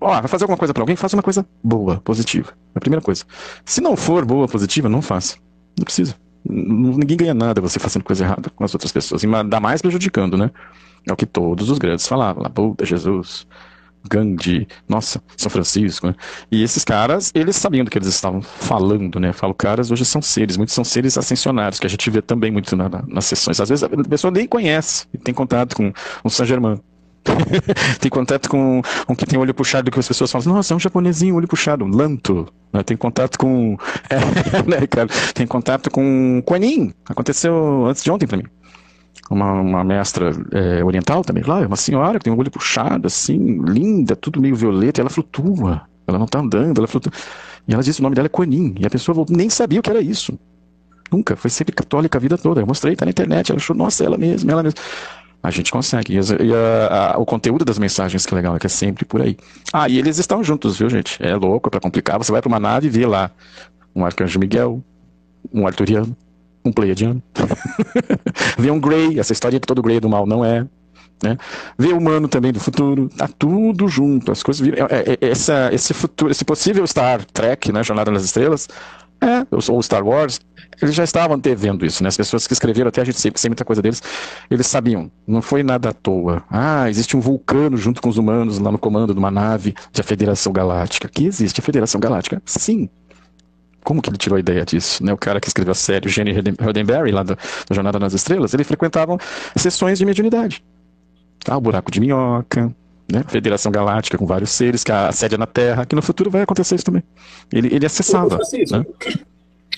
ó, vai fazer alguma coisa para alguém, faça uma coisa boa, positiva. É a primeira coisa. Se não for boa, positiva, não faça. Não precisa. Ninguém ganha nada você fazendo coisa errada com as outras pessoas. Ainda mais prejudicando, né? É o que todos os grandes falavam. Lá, Jesus, Gandhi, nossa, São Francisco, né? E esses caras, eles sabiam do que eles estavam falando, né? Falo, caras hoje são seres, muitos são seres ascensionários, que a gente vê também muito na, na, nas sessões. Às vezes a pessoa nem conhece, tem contato com um Saint Germain. (laughs) tem contato com um que tem olho puxado, que as pessoas falam, nossa, é um japonesinho, olho puxado, um lanto. Né? Tem contato com. (laughs) É, né, cara? Tem contato com Quanin. Aconteceu antes de ontem para mim uma, uma mestra é, oriental também, lá, uma senhora que tem um olho puxado, assim, linda, tudo meio violeta, e ela flutua. Ela não está andando, ela flutua. E ela disse o nome dela é Conin, e a pessoa nem sabia o que era isso. Nunca, foi sempre católica a vida toda. Eu mostrei, tá na internet, ela achou, nossa, ela mesma, ela mesma. A gente consegue. E, e a, a, o conteúdo das mensagens que é legal, é que é sempre por aí. Ah, e eles estão juntos, viu, gente? É louco, é pra complicar. Você vai para uma nave e vê lá um arcanjo Miguel, um arturiano, um Pleiadiano. (laughs) Vê um Grey, essa história que todo Grey é do mal não é. Né? Vê o humano também do futuro, tá tudo junto, as coisas viram. É, é, essa, esse futuro, esse possível Star Trek, né, Jornada nas Estrelas, é, ou Star Wars, eles já estavam antevendo isso, né? As pessoas que escreveram, até a gente sempre sei muita coisa deles, eles sabiam, não foi nada à toa. Ah, existe um vulcano junto com os humanos lá no comando de uma nave da Federação Galáctica. Que existe a Federação Galáctica? Sim, como que ele tirou a ideia disso? Né? O cara que escreveu a série, o Gene Roddenberry, lá da, da Jornada nas Estrelas, ele frequentava sessões de mediunidade. Tá? O buraco de minhoca, né? Federação Galáctica com vários seres, que a sede é na Terra, que no futuro vai acontecer isso também. Ele, ele acessava. Né?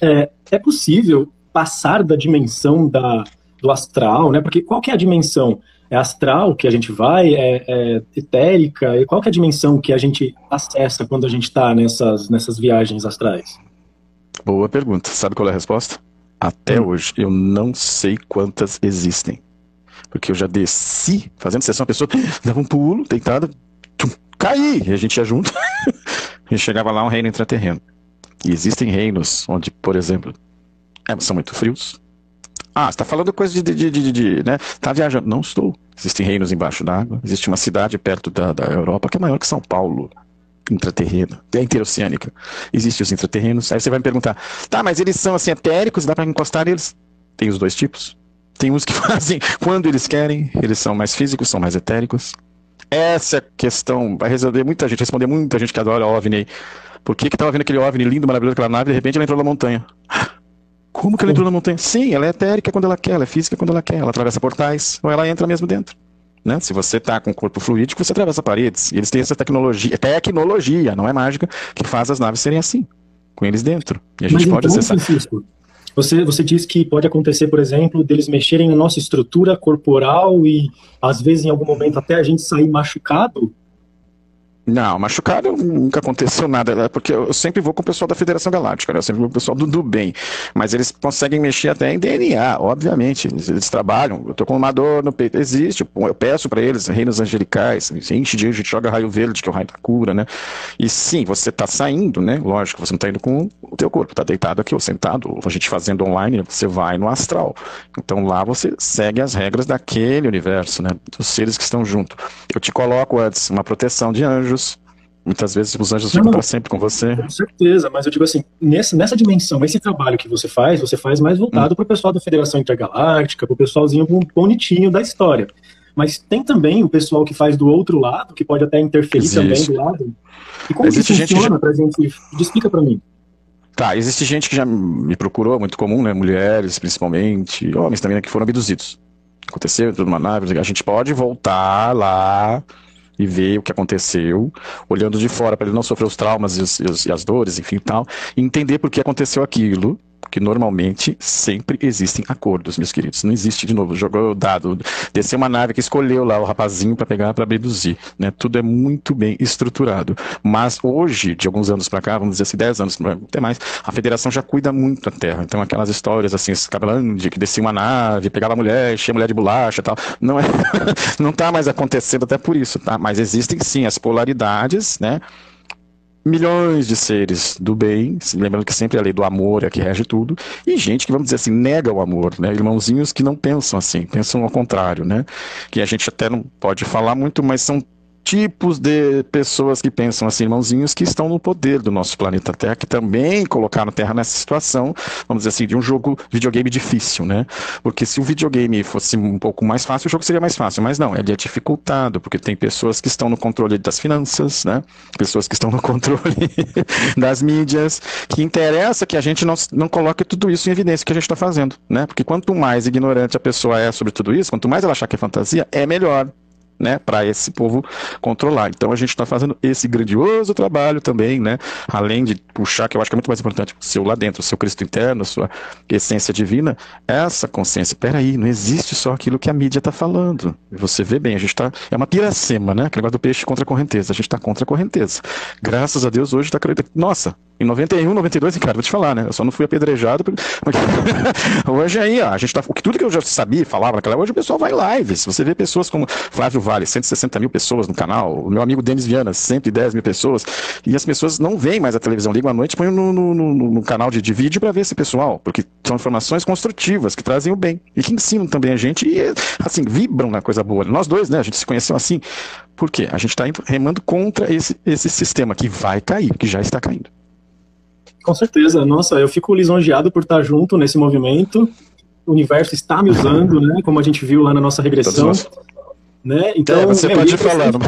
É, é possível passar da dimensão da, do astral, né? Porque qual que é a dimensão? É astral que a gente vai? É, é etérica? E qual que é a dimensão que a gente acessa quando a gente está nessas, nessas viagens astrais? Boa pergunta. Sabe qual é a resposta? Até hum. hoje eu não sei quantas existem. Porque eu já desci fazendo sessão, a pessoa dava um pulo, deitada, caí, e a gente ia junto. gente (laughs) chegava lá, um reino intraterreno. E existem reinos onde, por exemplo, é, são muito frios. Ah, você está falando coisa de, de, de, de, né? Tá viajando. Não estou. Existem reinos embaixo d'água. Existe uma cidade perto da, da Europa que é maior que São Paulo intraterreno, é interoceânica. Existem os intraterrenos. Aí você vai me perguntar, tá, mas eles são assim etéricos, dá para encostar eles? Tem os dois tipos. Tem uns que (laughs) fazem quando eles querem, eles são mais físicos, são mais etéricos. Essa questão vai resolver muita gente, responder muita gente que adora OVNI. Por que que tava vendo aquele OVNI lindo, maravilhoso, aquela nave, de repente ela entrou na montanha? (laughs) Como que ela entrou na montanha? Sim, ela é etérica quando ela quer, ela é física quando ela quer, ela atravessa portais, ou ela entra mesmo dentro. Né? Se você está com corpo fluídico, você atravessa paredes. E eles têm essa tecnologia, tecnologia, não é mágica, que faz as naves serem assim, com eles dentro. E a gente Mas pode então, acessar. Francisco, você, você diz que pode acontecer, por exemplo, deles mexerem na nossa estrutura corporal e, às vezes, em algum momento, até a gente sair machucado não, machucado nunca aconteceu nada, né? porque eu sempre vou com o pessoal da Federação Galáctica, né? eu sempre vou com o pessoal do, do bem, mas eles conseguem mexer até em DNA, obviamente, eles, eles trabalham, eu tô com uma dor no peito, existe, eu peço para eles, reinos angelicais, enche de gente joga raio verde, que é o raio da cura, né, e sim, você tá saindo, né, lógico, você não tá indo com o teu corpo, tá deitado aqui ou sentado, ou a gente fazendo online, você vai no astral, então lá você segue as regras daquele universo, né, dos seres que estão junto, eu te coloco antes uma proteção de anjos, Muitas vezes os anjos ficam para sempre com você. Com certeza, mas eu digo assim, nessa, nessa dimensão, esse trabalho que você faz, você faz mais voltado hum. para o pessoal da Federação Intergaláctica, para o pessoalzinho bonitinho da história. mas tem também o pessoal que faz do outro lado, que pode até interferir Existe. também do lado. E como Existe que funciona gente... pra gente? Explica para mim. Tá, existe gente que já me procurou, muito comum, né? Mulheres, principalmente, homens também, né, que foram abduzidos. Aconteceu tudo numa nave, a gente pode voltar lá e ver o que aconteceu, olhando de fora para ele não sofrer os traumas e, os, e, as dores, enfim tal, e entender por que aconteceu aquilo, porque normalmente sempre existem acordos, meus queridos. Não existe, de novo, jogou o dado, desceu uma nave que escolheu lá o rapazinho para pegar, para abduzir. Né? Tudo é muito bem estruturado. Mas hoje, de alguns anos para cá, vamos dizer assim, 10 anos, até mais, a federação já cuida muito da Terra. Então, aquelas histórias assim, de que descia uma nave, pegava a mulher, enchia a mulher de bolacha tal, não é, (laughs) não está mais acontecendo até por isso, tá? Mas existem sim as polaridades, né? Milhões de seres do bem, lembrando que sempre a lei do amor é a que rege tudo, e gente que, vamos dizer assim, nega o amor, né? Irmãozinhos que não pensam assim, pensam ao contrário, né? Que a gente até não pode falar muito, mas são tipos de pessoas que pensam assim, irmãozinhos, que estão no poder do nosso planeta Terra, que também colocaram a Terra nessa situação, vamos dizer assim, de um jogo videogame difícil, né? Porque se o videogame fosse um pouco mais fácil, o jogo seria mais fácil, mas não, ele é dificultado, porque tem pessoas que estão no controle das finanças, né? Pessoas que estão no (laughs) controle das mídias, que interessa que a gente não, não coloque tudo isso em evidência que a gente está fazendo, né? Porque quanto mais ignorante a pessoa é sobre tudo isso, quanto mais ela achar que é fantasia, é melhor né, para esse povo controlar. Então a gente está fazendo esse grandioso trabalho também, né, além de puxar, que eu acho que é muito mais importante, o seu lá dentro, o seu Cristo interno, a sua essência divina, essa consciência. Peraí, não existe só aquilo que a mídia está falando. Você vê bem, a gente está. É uma piracema, né? Aquele negócio do peixe contra a correnteza. A gente está contra a correnteza. Graças a Deus hoje está. Nossa, em 91, 92, cara, vou te falar, né? Eu só não fui apedrejado. Porque... (laughs) hoje aí, ó, a gente tá. Tudo que eu já sabia, falava naquela hoje o pessoal vai lives. Você vê pessoas como Flávio Vale, 160 mil pessoas no canal, o meu amigo Denis Viana, 110 mil pessoas, e as pessoas não veem mais a televisão, ligam à noite, põem no, no, no, no canal de, de vídeo para ver esse pessoal, porque são informações construtivas que trazem o bem e que ensinam também a gente e, assim, vibram na coisa boa. Nós dois, né? A gente se conheceu assim. Por quê? A gente está remando contra esse, esse sistema que vai cair, que já está caindo. Com certeza. Nossa, eu fico lisonjeado por estar junto nesse movimento. O universo está me usando, né? Como a gente viu lá na nossa regressão. Né? Então, é, você pode ir falando.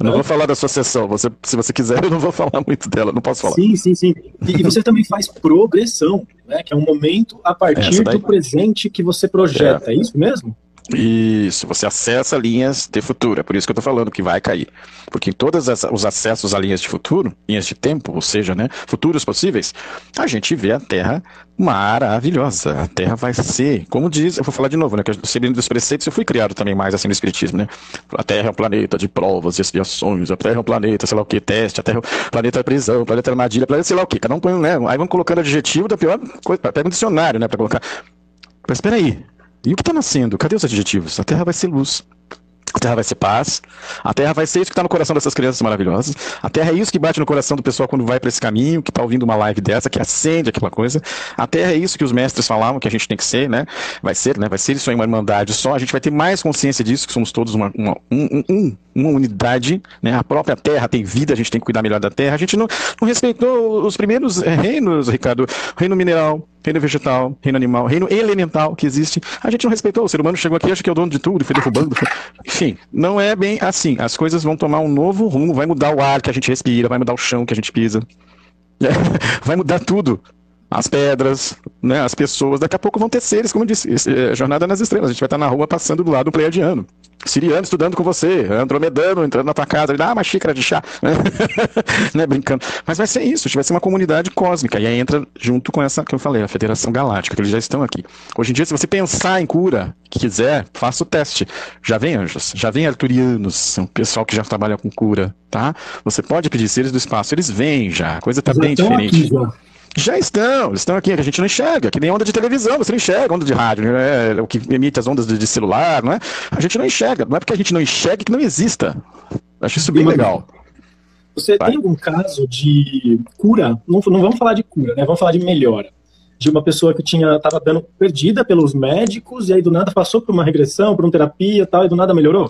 Eu não é? vou falar da sua sessão. Você, se você quiser, eu não vou falar muito dela. Não posso falar. Sim, sim, sim. E, e você também faz progressão, né? Que é um momento a partir do presente que você projeta. É, é isso mesmo? Isso, você acessa linhas de futuro. É por isso que eu estou falando que vai cair. Porque em todos os acessos a linhas de futuro, linhas de tempo, ou seja, né, futuros possíveis, a gente vê a Terra maravilhosa. A Terra vai ser, como diz, eu vou falar de novo, né, que seguindo dos preceitos eu fui criado também mais assim no Espiritismo, né? A Terra é um planeta de provas e expiações, a Terra é um planeta, sei lá o que, teste, a Terra é um planeta prisão, planeta armadilha, planeta sei lá o que. Cada um põe, né? Aí vão colocando adjetivo da pior coisa, pega um dicionário, né, para colocar. Mas espera aí, e o que está nascendo? Cadê os adjetivos? A Terra vai ser luz. A Terra vai ser paz. A Terra vai ser isso que está no coração dessas crianças maravilhosas. A Terra é isso que bate no coração do pessoal quando vai para esse caminho, que está ouvindo uma live dessa, que acende aquela coisa. A Terra é isso que os mestres falavam que a gente tem que ser, né? Vai ser, né? Vai ser isso aí uma irmandade só. A gente vai ter mais consciência disso, que somos todos uma, uma, um, um, uma unidade, né? A própria Terra tem vida, a gente tem que cuidar melhor da Terra. A gente não, não respeitou os primeiros reinos, Ricardo. Reino mineral, reino vegetal, reino animal, reino elemental que existe. A gente não respeitou. O ser humano chegou aqui, acha que é o dono de tudo, foi derrubando. (laughs) Enfim, não é bem assim. As coisas vão tomar um novo rumo, vai mudar o ar que a gente respira, vai mudar o chão que a gente pisa. (laughs) Vai mudar tudo as pedras, né, as pessoas. Daqui a pouco vão ter seres, como eu disse, é, Jornada nas Estrelas. A gente vai estar na rua passando do lado do pleiadiano. Siriano estudando com você, Andromedano entrando na tua casa, ele dá ah, uma xícara de chá, (laughs) né, brincando. Mas vai ser isso, vai ser uma comunidade cósmica. E aí entra junto com essa que eu falei, a Federação Galáctica, que eles já estão aqui. Hoje em dia, se você pensar em cura, que quiser, faça o teste. Já vem anjos, já vem arturianos, um pessoal que já trabalha com cura, tá? Você pode pedir seres do espaço, eles vêm já, a coisa está bem diferente. Aqui, já. Já estão, estão aqui, a gente não enxerga, que nem onda de televisão, você não enxerga, onda de rádio, né? o que emite as ondas de, de, celular, não é? A gente não enxerga, não é porque a gente não enxerga que não exista. Acho isso bem legal. Você Vai. tem algum caso de cura, não, não vamos falar de cura, né? Vamos falar de melhora. De uma pessoa que tinha estava dando perdida pelos médicos e aí do nada passou por uma regressão, por uma terapia e tal, e do nada melhorou?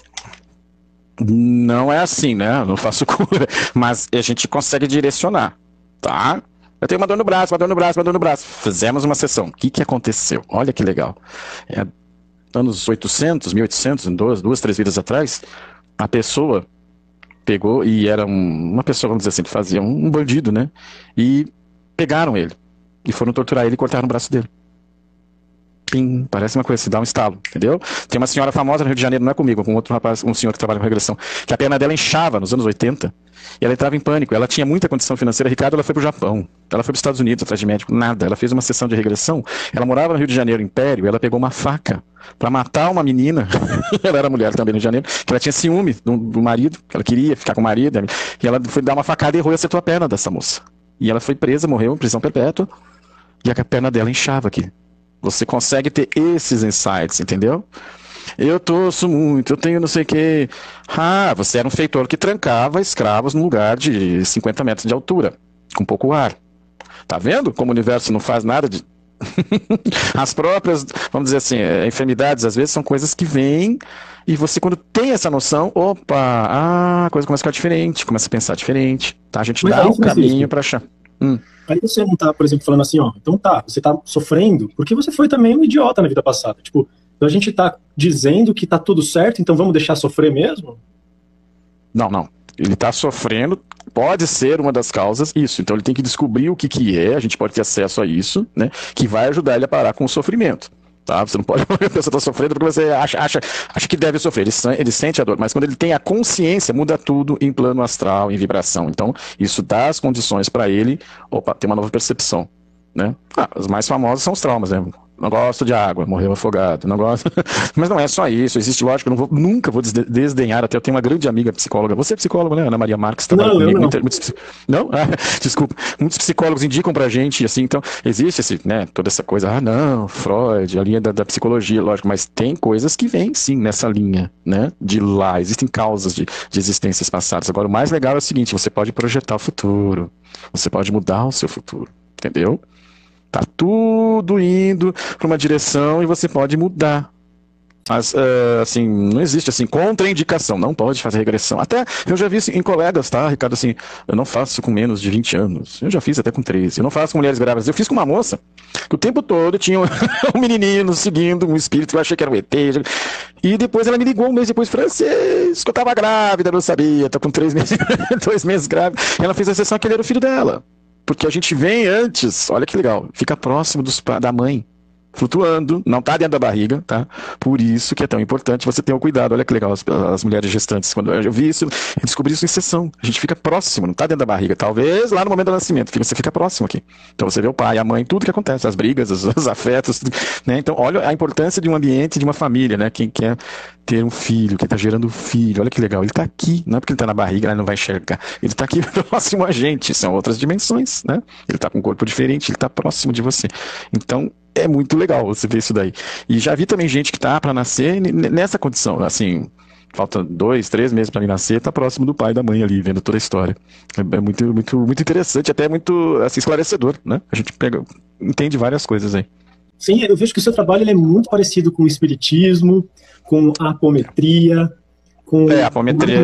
Não é assim, né? Eu não faço (laughs) cura, mas a gente consegue direcionar, tá? Eu tenho uma dor no braço, uma dor no braço, uma dor no braço. Fizemos uma sessão. O que, que aconteceu? Olha que legal. É, anos 800, 1800, duas, duas três vidas atrás, a pessoa pegou e era um, uma pessoa, vamos dizer assim, que fazia um, um bandido, né? E pegaram ele e foram torturar ele e cortaram o braço dele. Pim, parece uma coisa, se dá um estalo, entendeu? Tem uma senhora famosa no Rio de Janeiro, não é comigo, com outro rapaz, um senhor que trabalha com regressão, que a perna dela inchava nos anos 80 e ela entrava em pânico. Ela tinha muita condição financeira. Ricardo, ela foi para o Japão, ela foi para os Estados Unidos atrás de médico, nada. Ela fez uma sessão de regressão. Ela morava no Rio de Janeiro, Império, ela pegou uma faca para matar uma menina. (laughs) ela era mulher também no Rio de Janeiro, que ela tinha ciúme do, do marido, que ela queria ficar com o marido. E ela foi dar uma facada e errou e acertou a perna dessa moça. E ela foi presa, morreu em prisão perpétua. E a perna dela inchava aqui. Você consegue ter esses insights, entendeu? Eu torço muito, eu tenho não sei o quê. Ah, você era um feitor que trancava escravos num lugar de 50 metros de altura, com pouco ar. Tá vendo como o universo não faz nada de. (laughs) As próprias, vamos dizer assim, é, enfermidades às vezes são coisas que vêm e você, quando tem essa noção, opa, ah, a coisa começa a ficar diferente, começa a pensar diferente, tá? A gente Mas dá é um caminho para achar. Hum. Aí você não tá, por exemplo, falando assim, ó, então tá, você tá sofrendo porque você foi também um idiota na vida passada. Tipo, a gente tá dizendo que tá tudo certo, então vamos deixar sofrer mesmo? Não, não. Ele tá sofrendo, pode ser uma das causas isso. Então ele tem que descobrir o que que é, a gente pode ter acesso a isso, né? Que vai ajudar ele a parar com o sofrimento. Tá? Você não pode falar (laughs) que a pessoa está sofrendo porque você acha, acha, acha que deve sofrer. Ele, ele sente a dor, mas quando ele tem a consciência, muda tudo em plano astral, em vibração. Então, isso dá as condições para ele opa, ter uma nova percepção. Né? Ah, os mais famosos são os traumas, né? Não gosto de água, morreu afogado, não gosto. (laughs) Mas não é só isso, existe, lógico, eu não vou, nunca vou desdenhar, até eu tenho uma grande amiga psicóloga, você é psicóloga, né, Ana Maria Marques, trabalha não, comigo. Não, muitos, não? (laughs) Ah, desculpa, muitos psicólogos indicam pra gente, assim, então, existe esse, né, toda essa coisa, ah, não, Freud, a linha da, da psicologia, lógico, mas tem coisas que vêm, sim, nessa linha, né, de lá, existem causas de, de existências passadas. Agora, o mais legal é o seguinte, você pode projetar o futuro, você pode mudar o seu futuro, entendeu? Tá tudo indo para uma direção e você pode mudar. Mas, uh, assim, não existe, assim, contraindicação, não pode fazer regressão. Até, eu já vi em colegas, tá, Ricardo, assim, eu não faço com menos de 20 anos, eu já fiz até com 13, eu não faço com mulheres grávidas, eu fiz com uma moça, que o tempo todo tinha um, (laughs) menininho seguindo, um espírito, eu achei que era um ET, e depois ela me ligou um mês depois, Francisco, eu tava grávida, não sabia, tô com três meses, (laughs) dois meses grávida, ela fez a sessão que ele era o filho dela. Porque a gente vem antes, olha que legal, fica próximo dos, da mãe flutuando, não está dentro da barriga, tá? Por isso que é tão importante você ter o cuidado. Olha que legal, as, as, mulheres gestantes, quando eu vi isso, eu descobri isso em sessão. A gente fica próximo, não está dentro da barriga. Talvez lá no momento do nascimento, você fica próximo aqui. Então você vê o pai, a mãe, tudo que acontece, as brigas, os, os afetos, né? Então olha a importância de um ambiente, de uma família, né? Quem quer ter um filho, quem está gerando filho, olha que legal, ele está aqui, não é porque ele está na barriga, ele não vai enxergar. Ele está aqui (laughs) próximo a gente, são outras dimensões, né? Ele está com um corpo diferente, ele está próximo de você. Então, é muito legal você ver isso daí. E já vi também gente que tá para nascer nessa condição, assim, falta dois, três meses para nascer, tá próximo do pai e da mãe ali, vendo toda a história. É, é muito, muito, muito interessante, até muito assim, esclarecedor, né? A gente pega, entende várias coisas aí. Sim, eu vejo que o seu trabalho é muito parecido com o espiritismo, com a apometria, com é, a apometria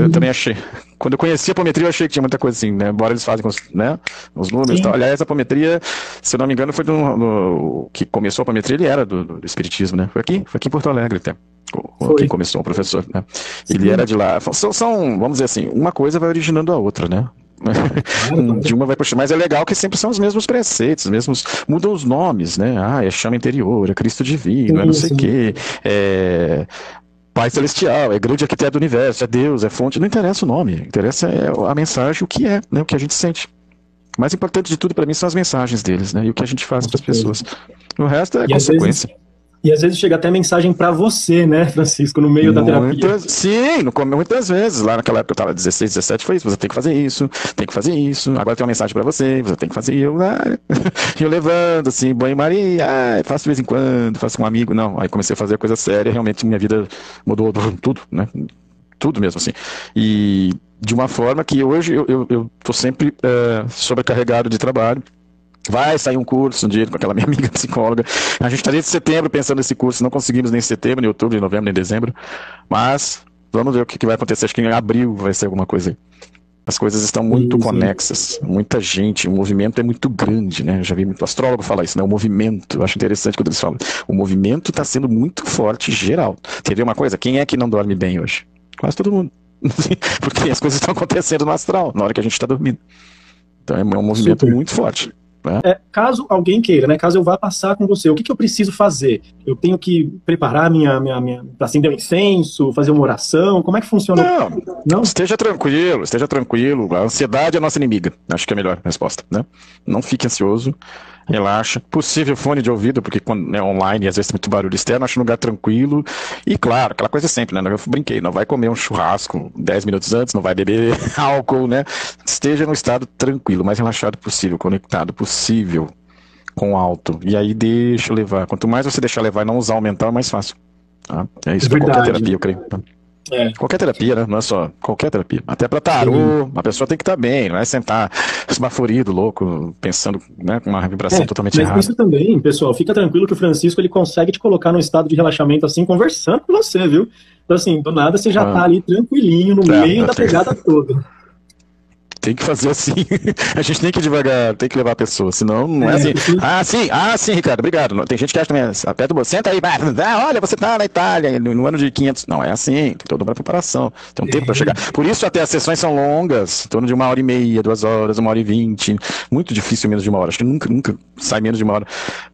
eu também achei. Quando eu conheci a apometria, eu achei que tinha muita coisa assim, né? Embora eles fazem com os, né, os números e tal. Aliás, a apometria, se eu não me engano, foi do, no, que começou a apometria, ele era do, do, espiritismo, né? Foi aqui, foi aqui em Porto Alegre até. Foi. Quem começou, o professor, né? Ele era de lá. São, são, vamos dizer assim, uma coisa vai originando a outra, né? (laughs) de uma vai puxar, mas é legal que sempre são os mesmos preceitos, mesmos mudam os nomes, né? Ah, é chama interior, é Cristo divino, é não sei o quê, é Pai Celestial, é grande arquiteto do universo, é Deus, é fonte, não interessa o nome, interessa é a mensagem, o que é, né, o que a gente sente. O mais importante de tudo para mim são as mensagens deles, né, e o que a gente faz para as pessoas. O resto é e consequência. Vezes, e às vezes chega até mensagem para você, né, Francisco, no meio muitas, da terapia. Sim, no, muitas vezes. Lá naquela época eu estava 16, 17, foi isso. Você tem que fazer isso, tem que fazer isso. Agora tem uma mensagem para você, você tem que fazer. Eu, ah, (laughs) eu levando, assim, banho Maria, ah, faço de vez em quando, faço com um amigo. Não, aí comecei a fazer coisa séria, realmente minha vida mudou (laughs) tudo, né? Tudo mesmo, assim. E de uma forma que hoje eu, eu, eu tô sempre é, sobrecarregado de trabalho Vai sair um curso um dia com aquela minha (laughs) amiga psicóloga. A gente está desde setembro pensando nesse curso, não conseguimos nem em setembro, nem em outubro, nem em novembro, nem em dezembro. Mas vamos ver o que, que vai acontecer. Acho que em abril vai ser alguma coisa aí. As coisas estão muito sim, conexas, muita gente, o movimento é muito grande, né? Eu já vi muito astrólogo falar isso, né? O movimento, eu acho interessante quando eles falam. O movimento está sendo muito forte geral. Quer ver uma coisa? Quem é que não dorme bem hoje? Quase todo mundo. (laughs) Porque as coisas estão acontecendo no astral, na hora que a gente está dormindo. Então é um movimento Super. muito forte. Né? É, caso alguém queira, né? Caso eu vá passar com você, o que, que eu preciso fazer? Eu tenho que preparar minha, minha, minha para acender um incenso, fazer uma oração? Como é que funciona? Não, não, esteja tranquilo, esteja tranquilo. A ansiedade é a nossa inimiga. Acho que é a melhor resposta, né? Não fique ansioso relaxa. Possível fone de ouvido, porque quando é online às vezes tem muito barulho externo, acho um lugar tranquilo. E claro, aquela coisa sempre, né? Eu brinquei, não vai comer um churrasco 10 minutos antes, não vai beber (laughs) álcool, né? Esteja no estado tranquilo, mais relaxado possível, conectado possível com o alto. E aí deixa levar. Quanto mais você deixar levar e não usar o mental, é mais fácil. Tá? É isso é para qualquer terapia, eu creio. É. Qualquer terapia, né? Não é só qualquer terapia. Até para tarô, Sim. a pessoa tem que estar tá bem, não é sentar esbaforido, louco, pensando né, com uma vibração é, totalmente mas errada. Isso também, pessoal, fica tranquilo que o Francisco ele consegue te colocar num estado de relaxamento assim, conversando com você, viu? Então, assim, do nada você já ah. tá ali tranquilinho, no é, meio da pegada toda. (laughs) Tem que fazer assim. (laughs) a gente tem que ir devagar, tem que levar a pessoa, senão não é, é assim. Sim. Ah, sim, ah, sim, Ricardo, obrigado. Tem gente que acha também, aperta o senta aí, (laughs) ah, olha, você tá na Itália, no ano de 500. Não, é assim, tem toda uma preparação, tem um tempo para chegar. Por isso até as sessões são longas, em torno de uma hora e meia, duas horas, uma hora e vinte. Muito difícil menos de uma hora, acho que nunca, nunca sai menos de uma hora,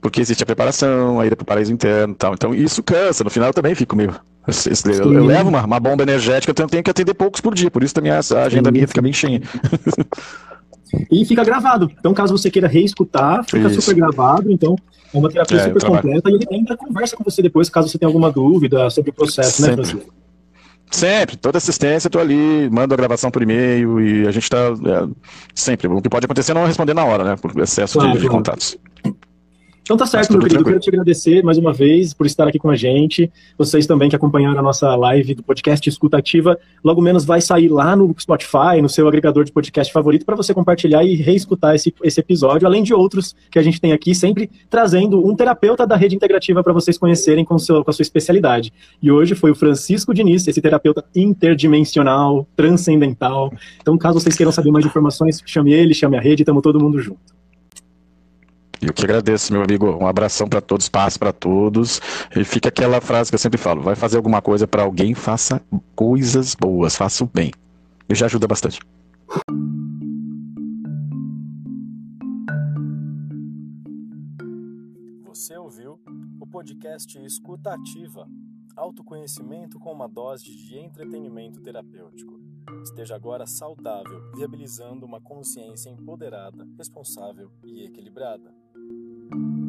porque existe a preparação, a ida para o paraíso interno e tal. Então isso cansa, no final eu também fico meio eu, eu, levo uma, uma, bomba energética, então eu tenho que atender poucos por dia, por isso também a agenda Sim. minha fica bem cheia. (laughs) E fica gravado. Então, caso você queira reescutar, fica isso. super gravado. Então, é uma terapia é, super completa. E ele ainda conversa com você depois, caso você tenha alguma dúvida sobre o processo, né, Sempre. né, Francisco? Sempre, toda assistência, eu tô ali, mando a gravação por e-mail e a gente tá é, sempre. O que pode acontecer é não responder na hora, né? Por excesso claro, de, de contatos. Então tá certo, meu querido. Quero te agradecer mais uma vez por estar aqui com a gente. Vocês também que acompanharam a nossa live do podcast Escutativa, logo menos vai sair lá no Spotify, no seu agregador de podcast favorito, para você compartilhar e reescutar esse, esse episódio, além de outros que a gente tem aqui, sempre trazendo um terapeuta da rede integrativa para vocês conhecerem com, seu, com a sua especialidade. E hoje foi o Francisco Diniz, esse terapeuta interdimensional, transcendental. Então, caso vocês queiram saber mais informações, chame ele, chame a rede, estamos todo mundo junto. Eu que agradeço, meu amigo. Um abração para todos, paz para todos. E fica aquela frase que eu sempre falo: vai fazer alguma coisa para alguém, faça coisas boas, faça o bem. E já ajuda bastante. Você ouviu o podcast Escuta Ativa autoconhecimento com uma dose de entretenimento terapêutico. Esteja agora saudável, viabilizando uma consciência empoderada, responsável e equilibrada. thank you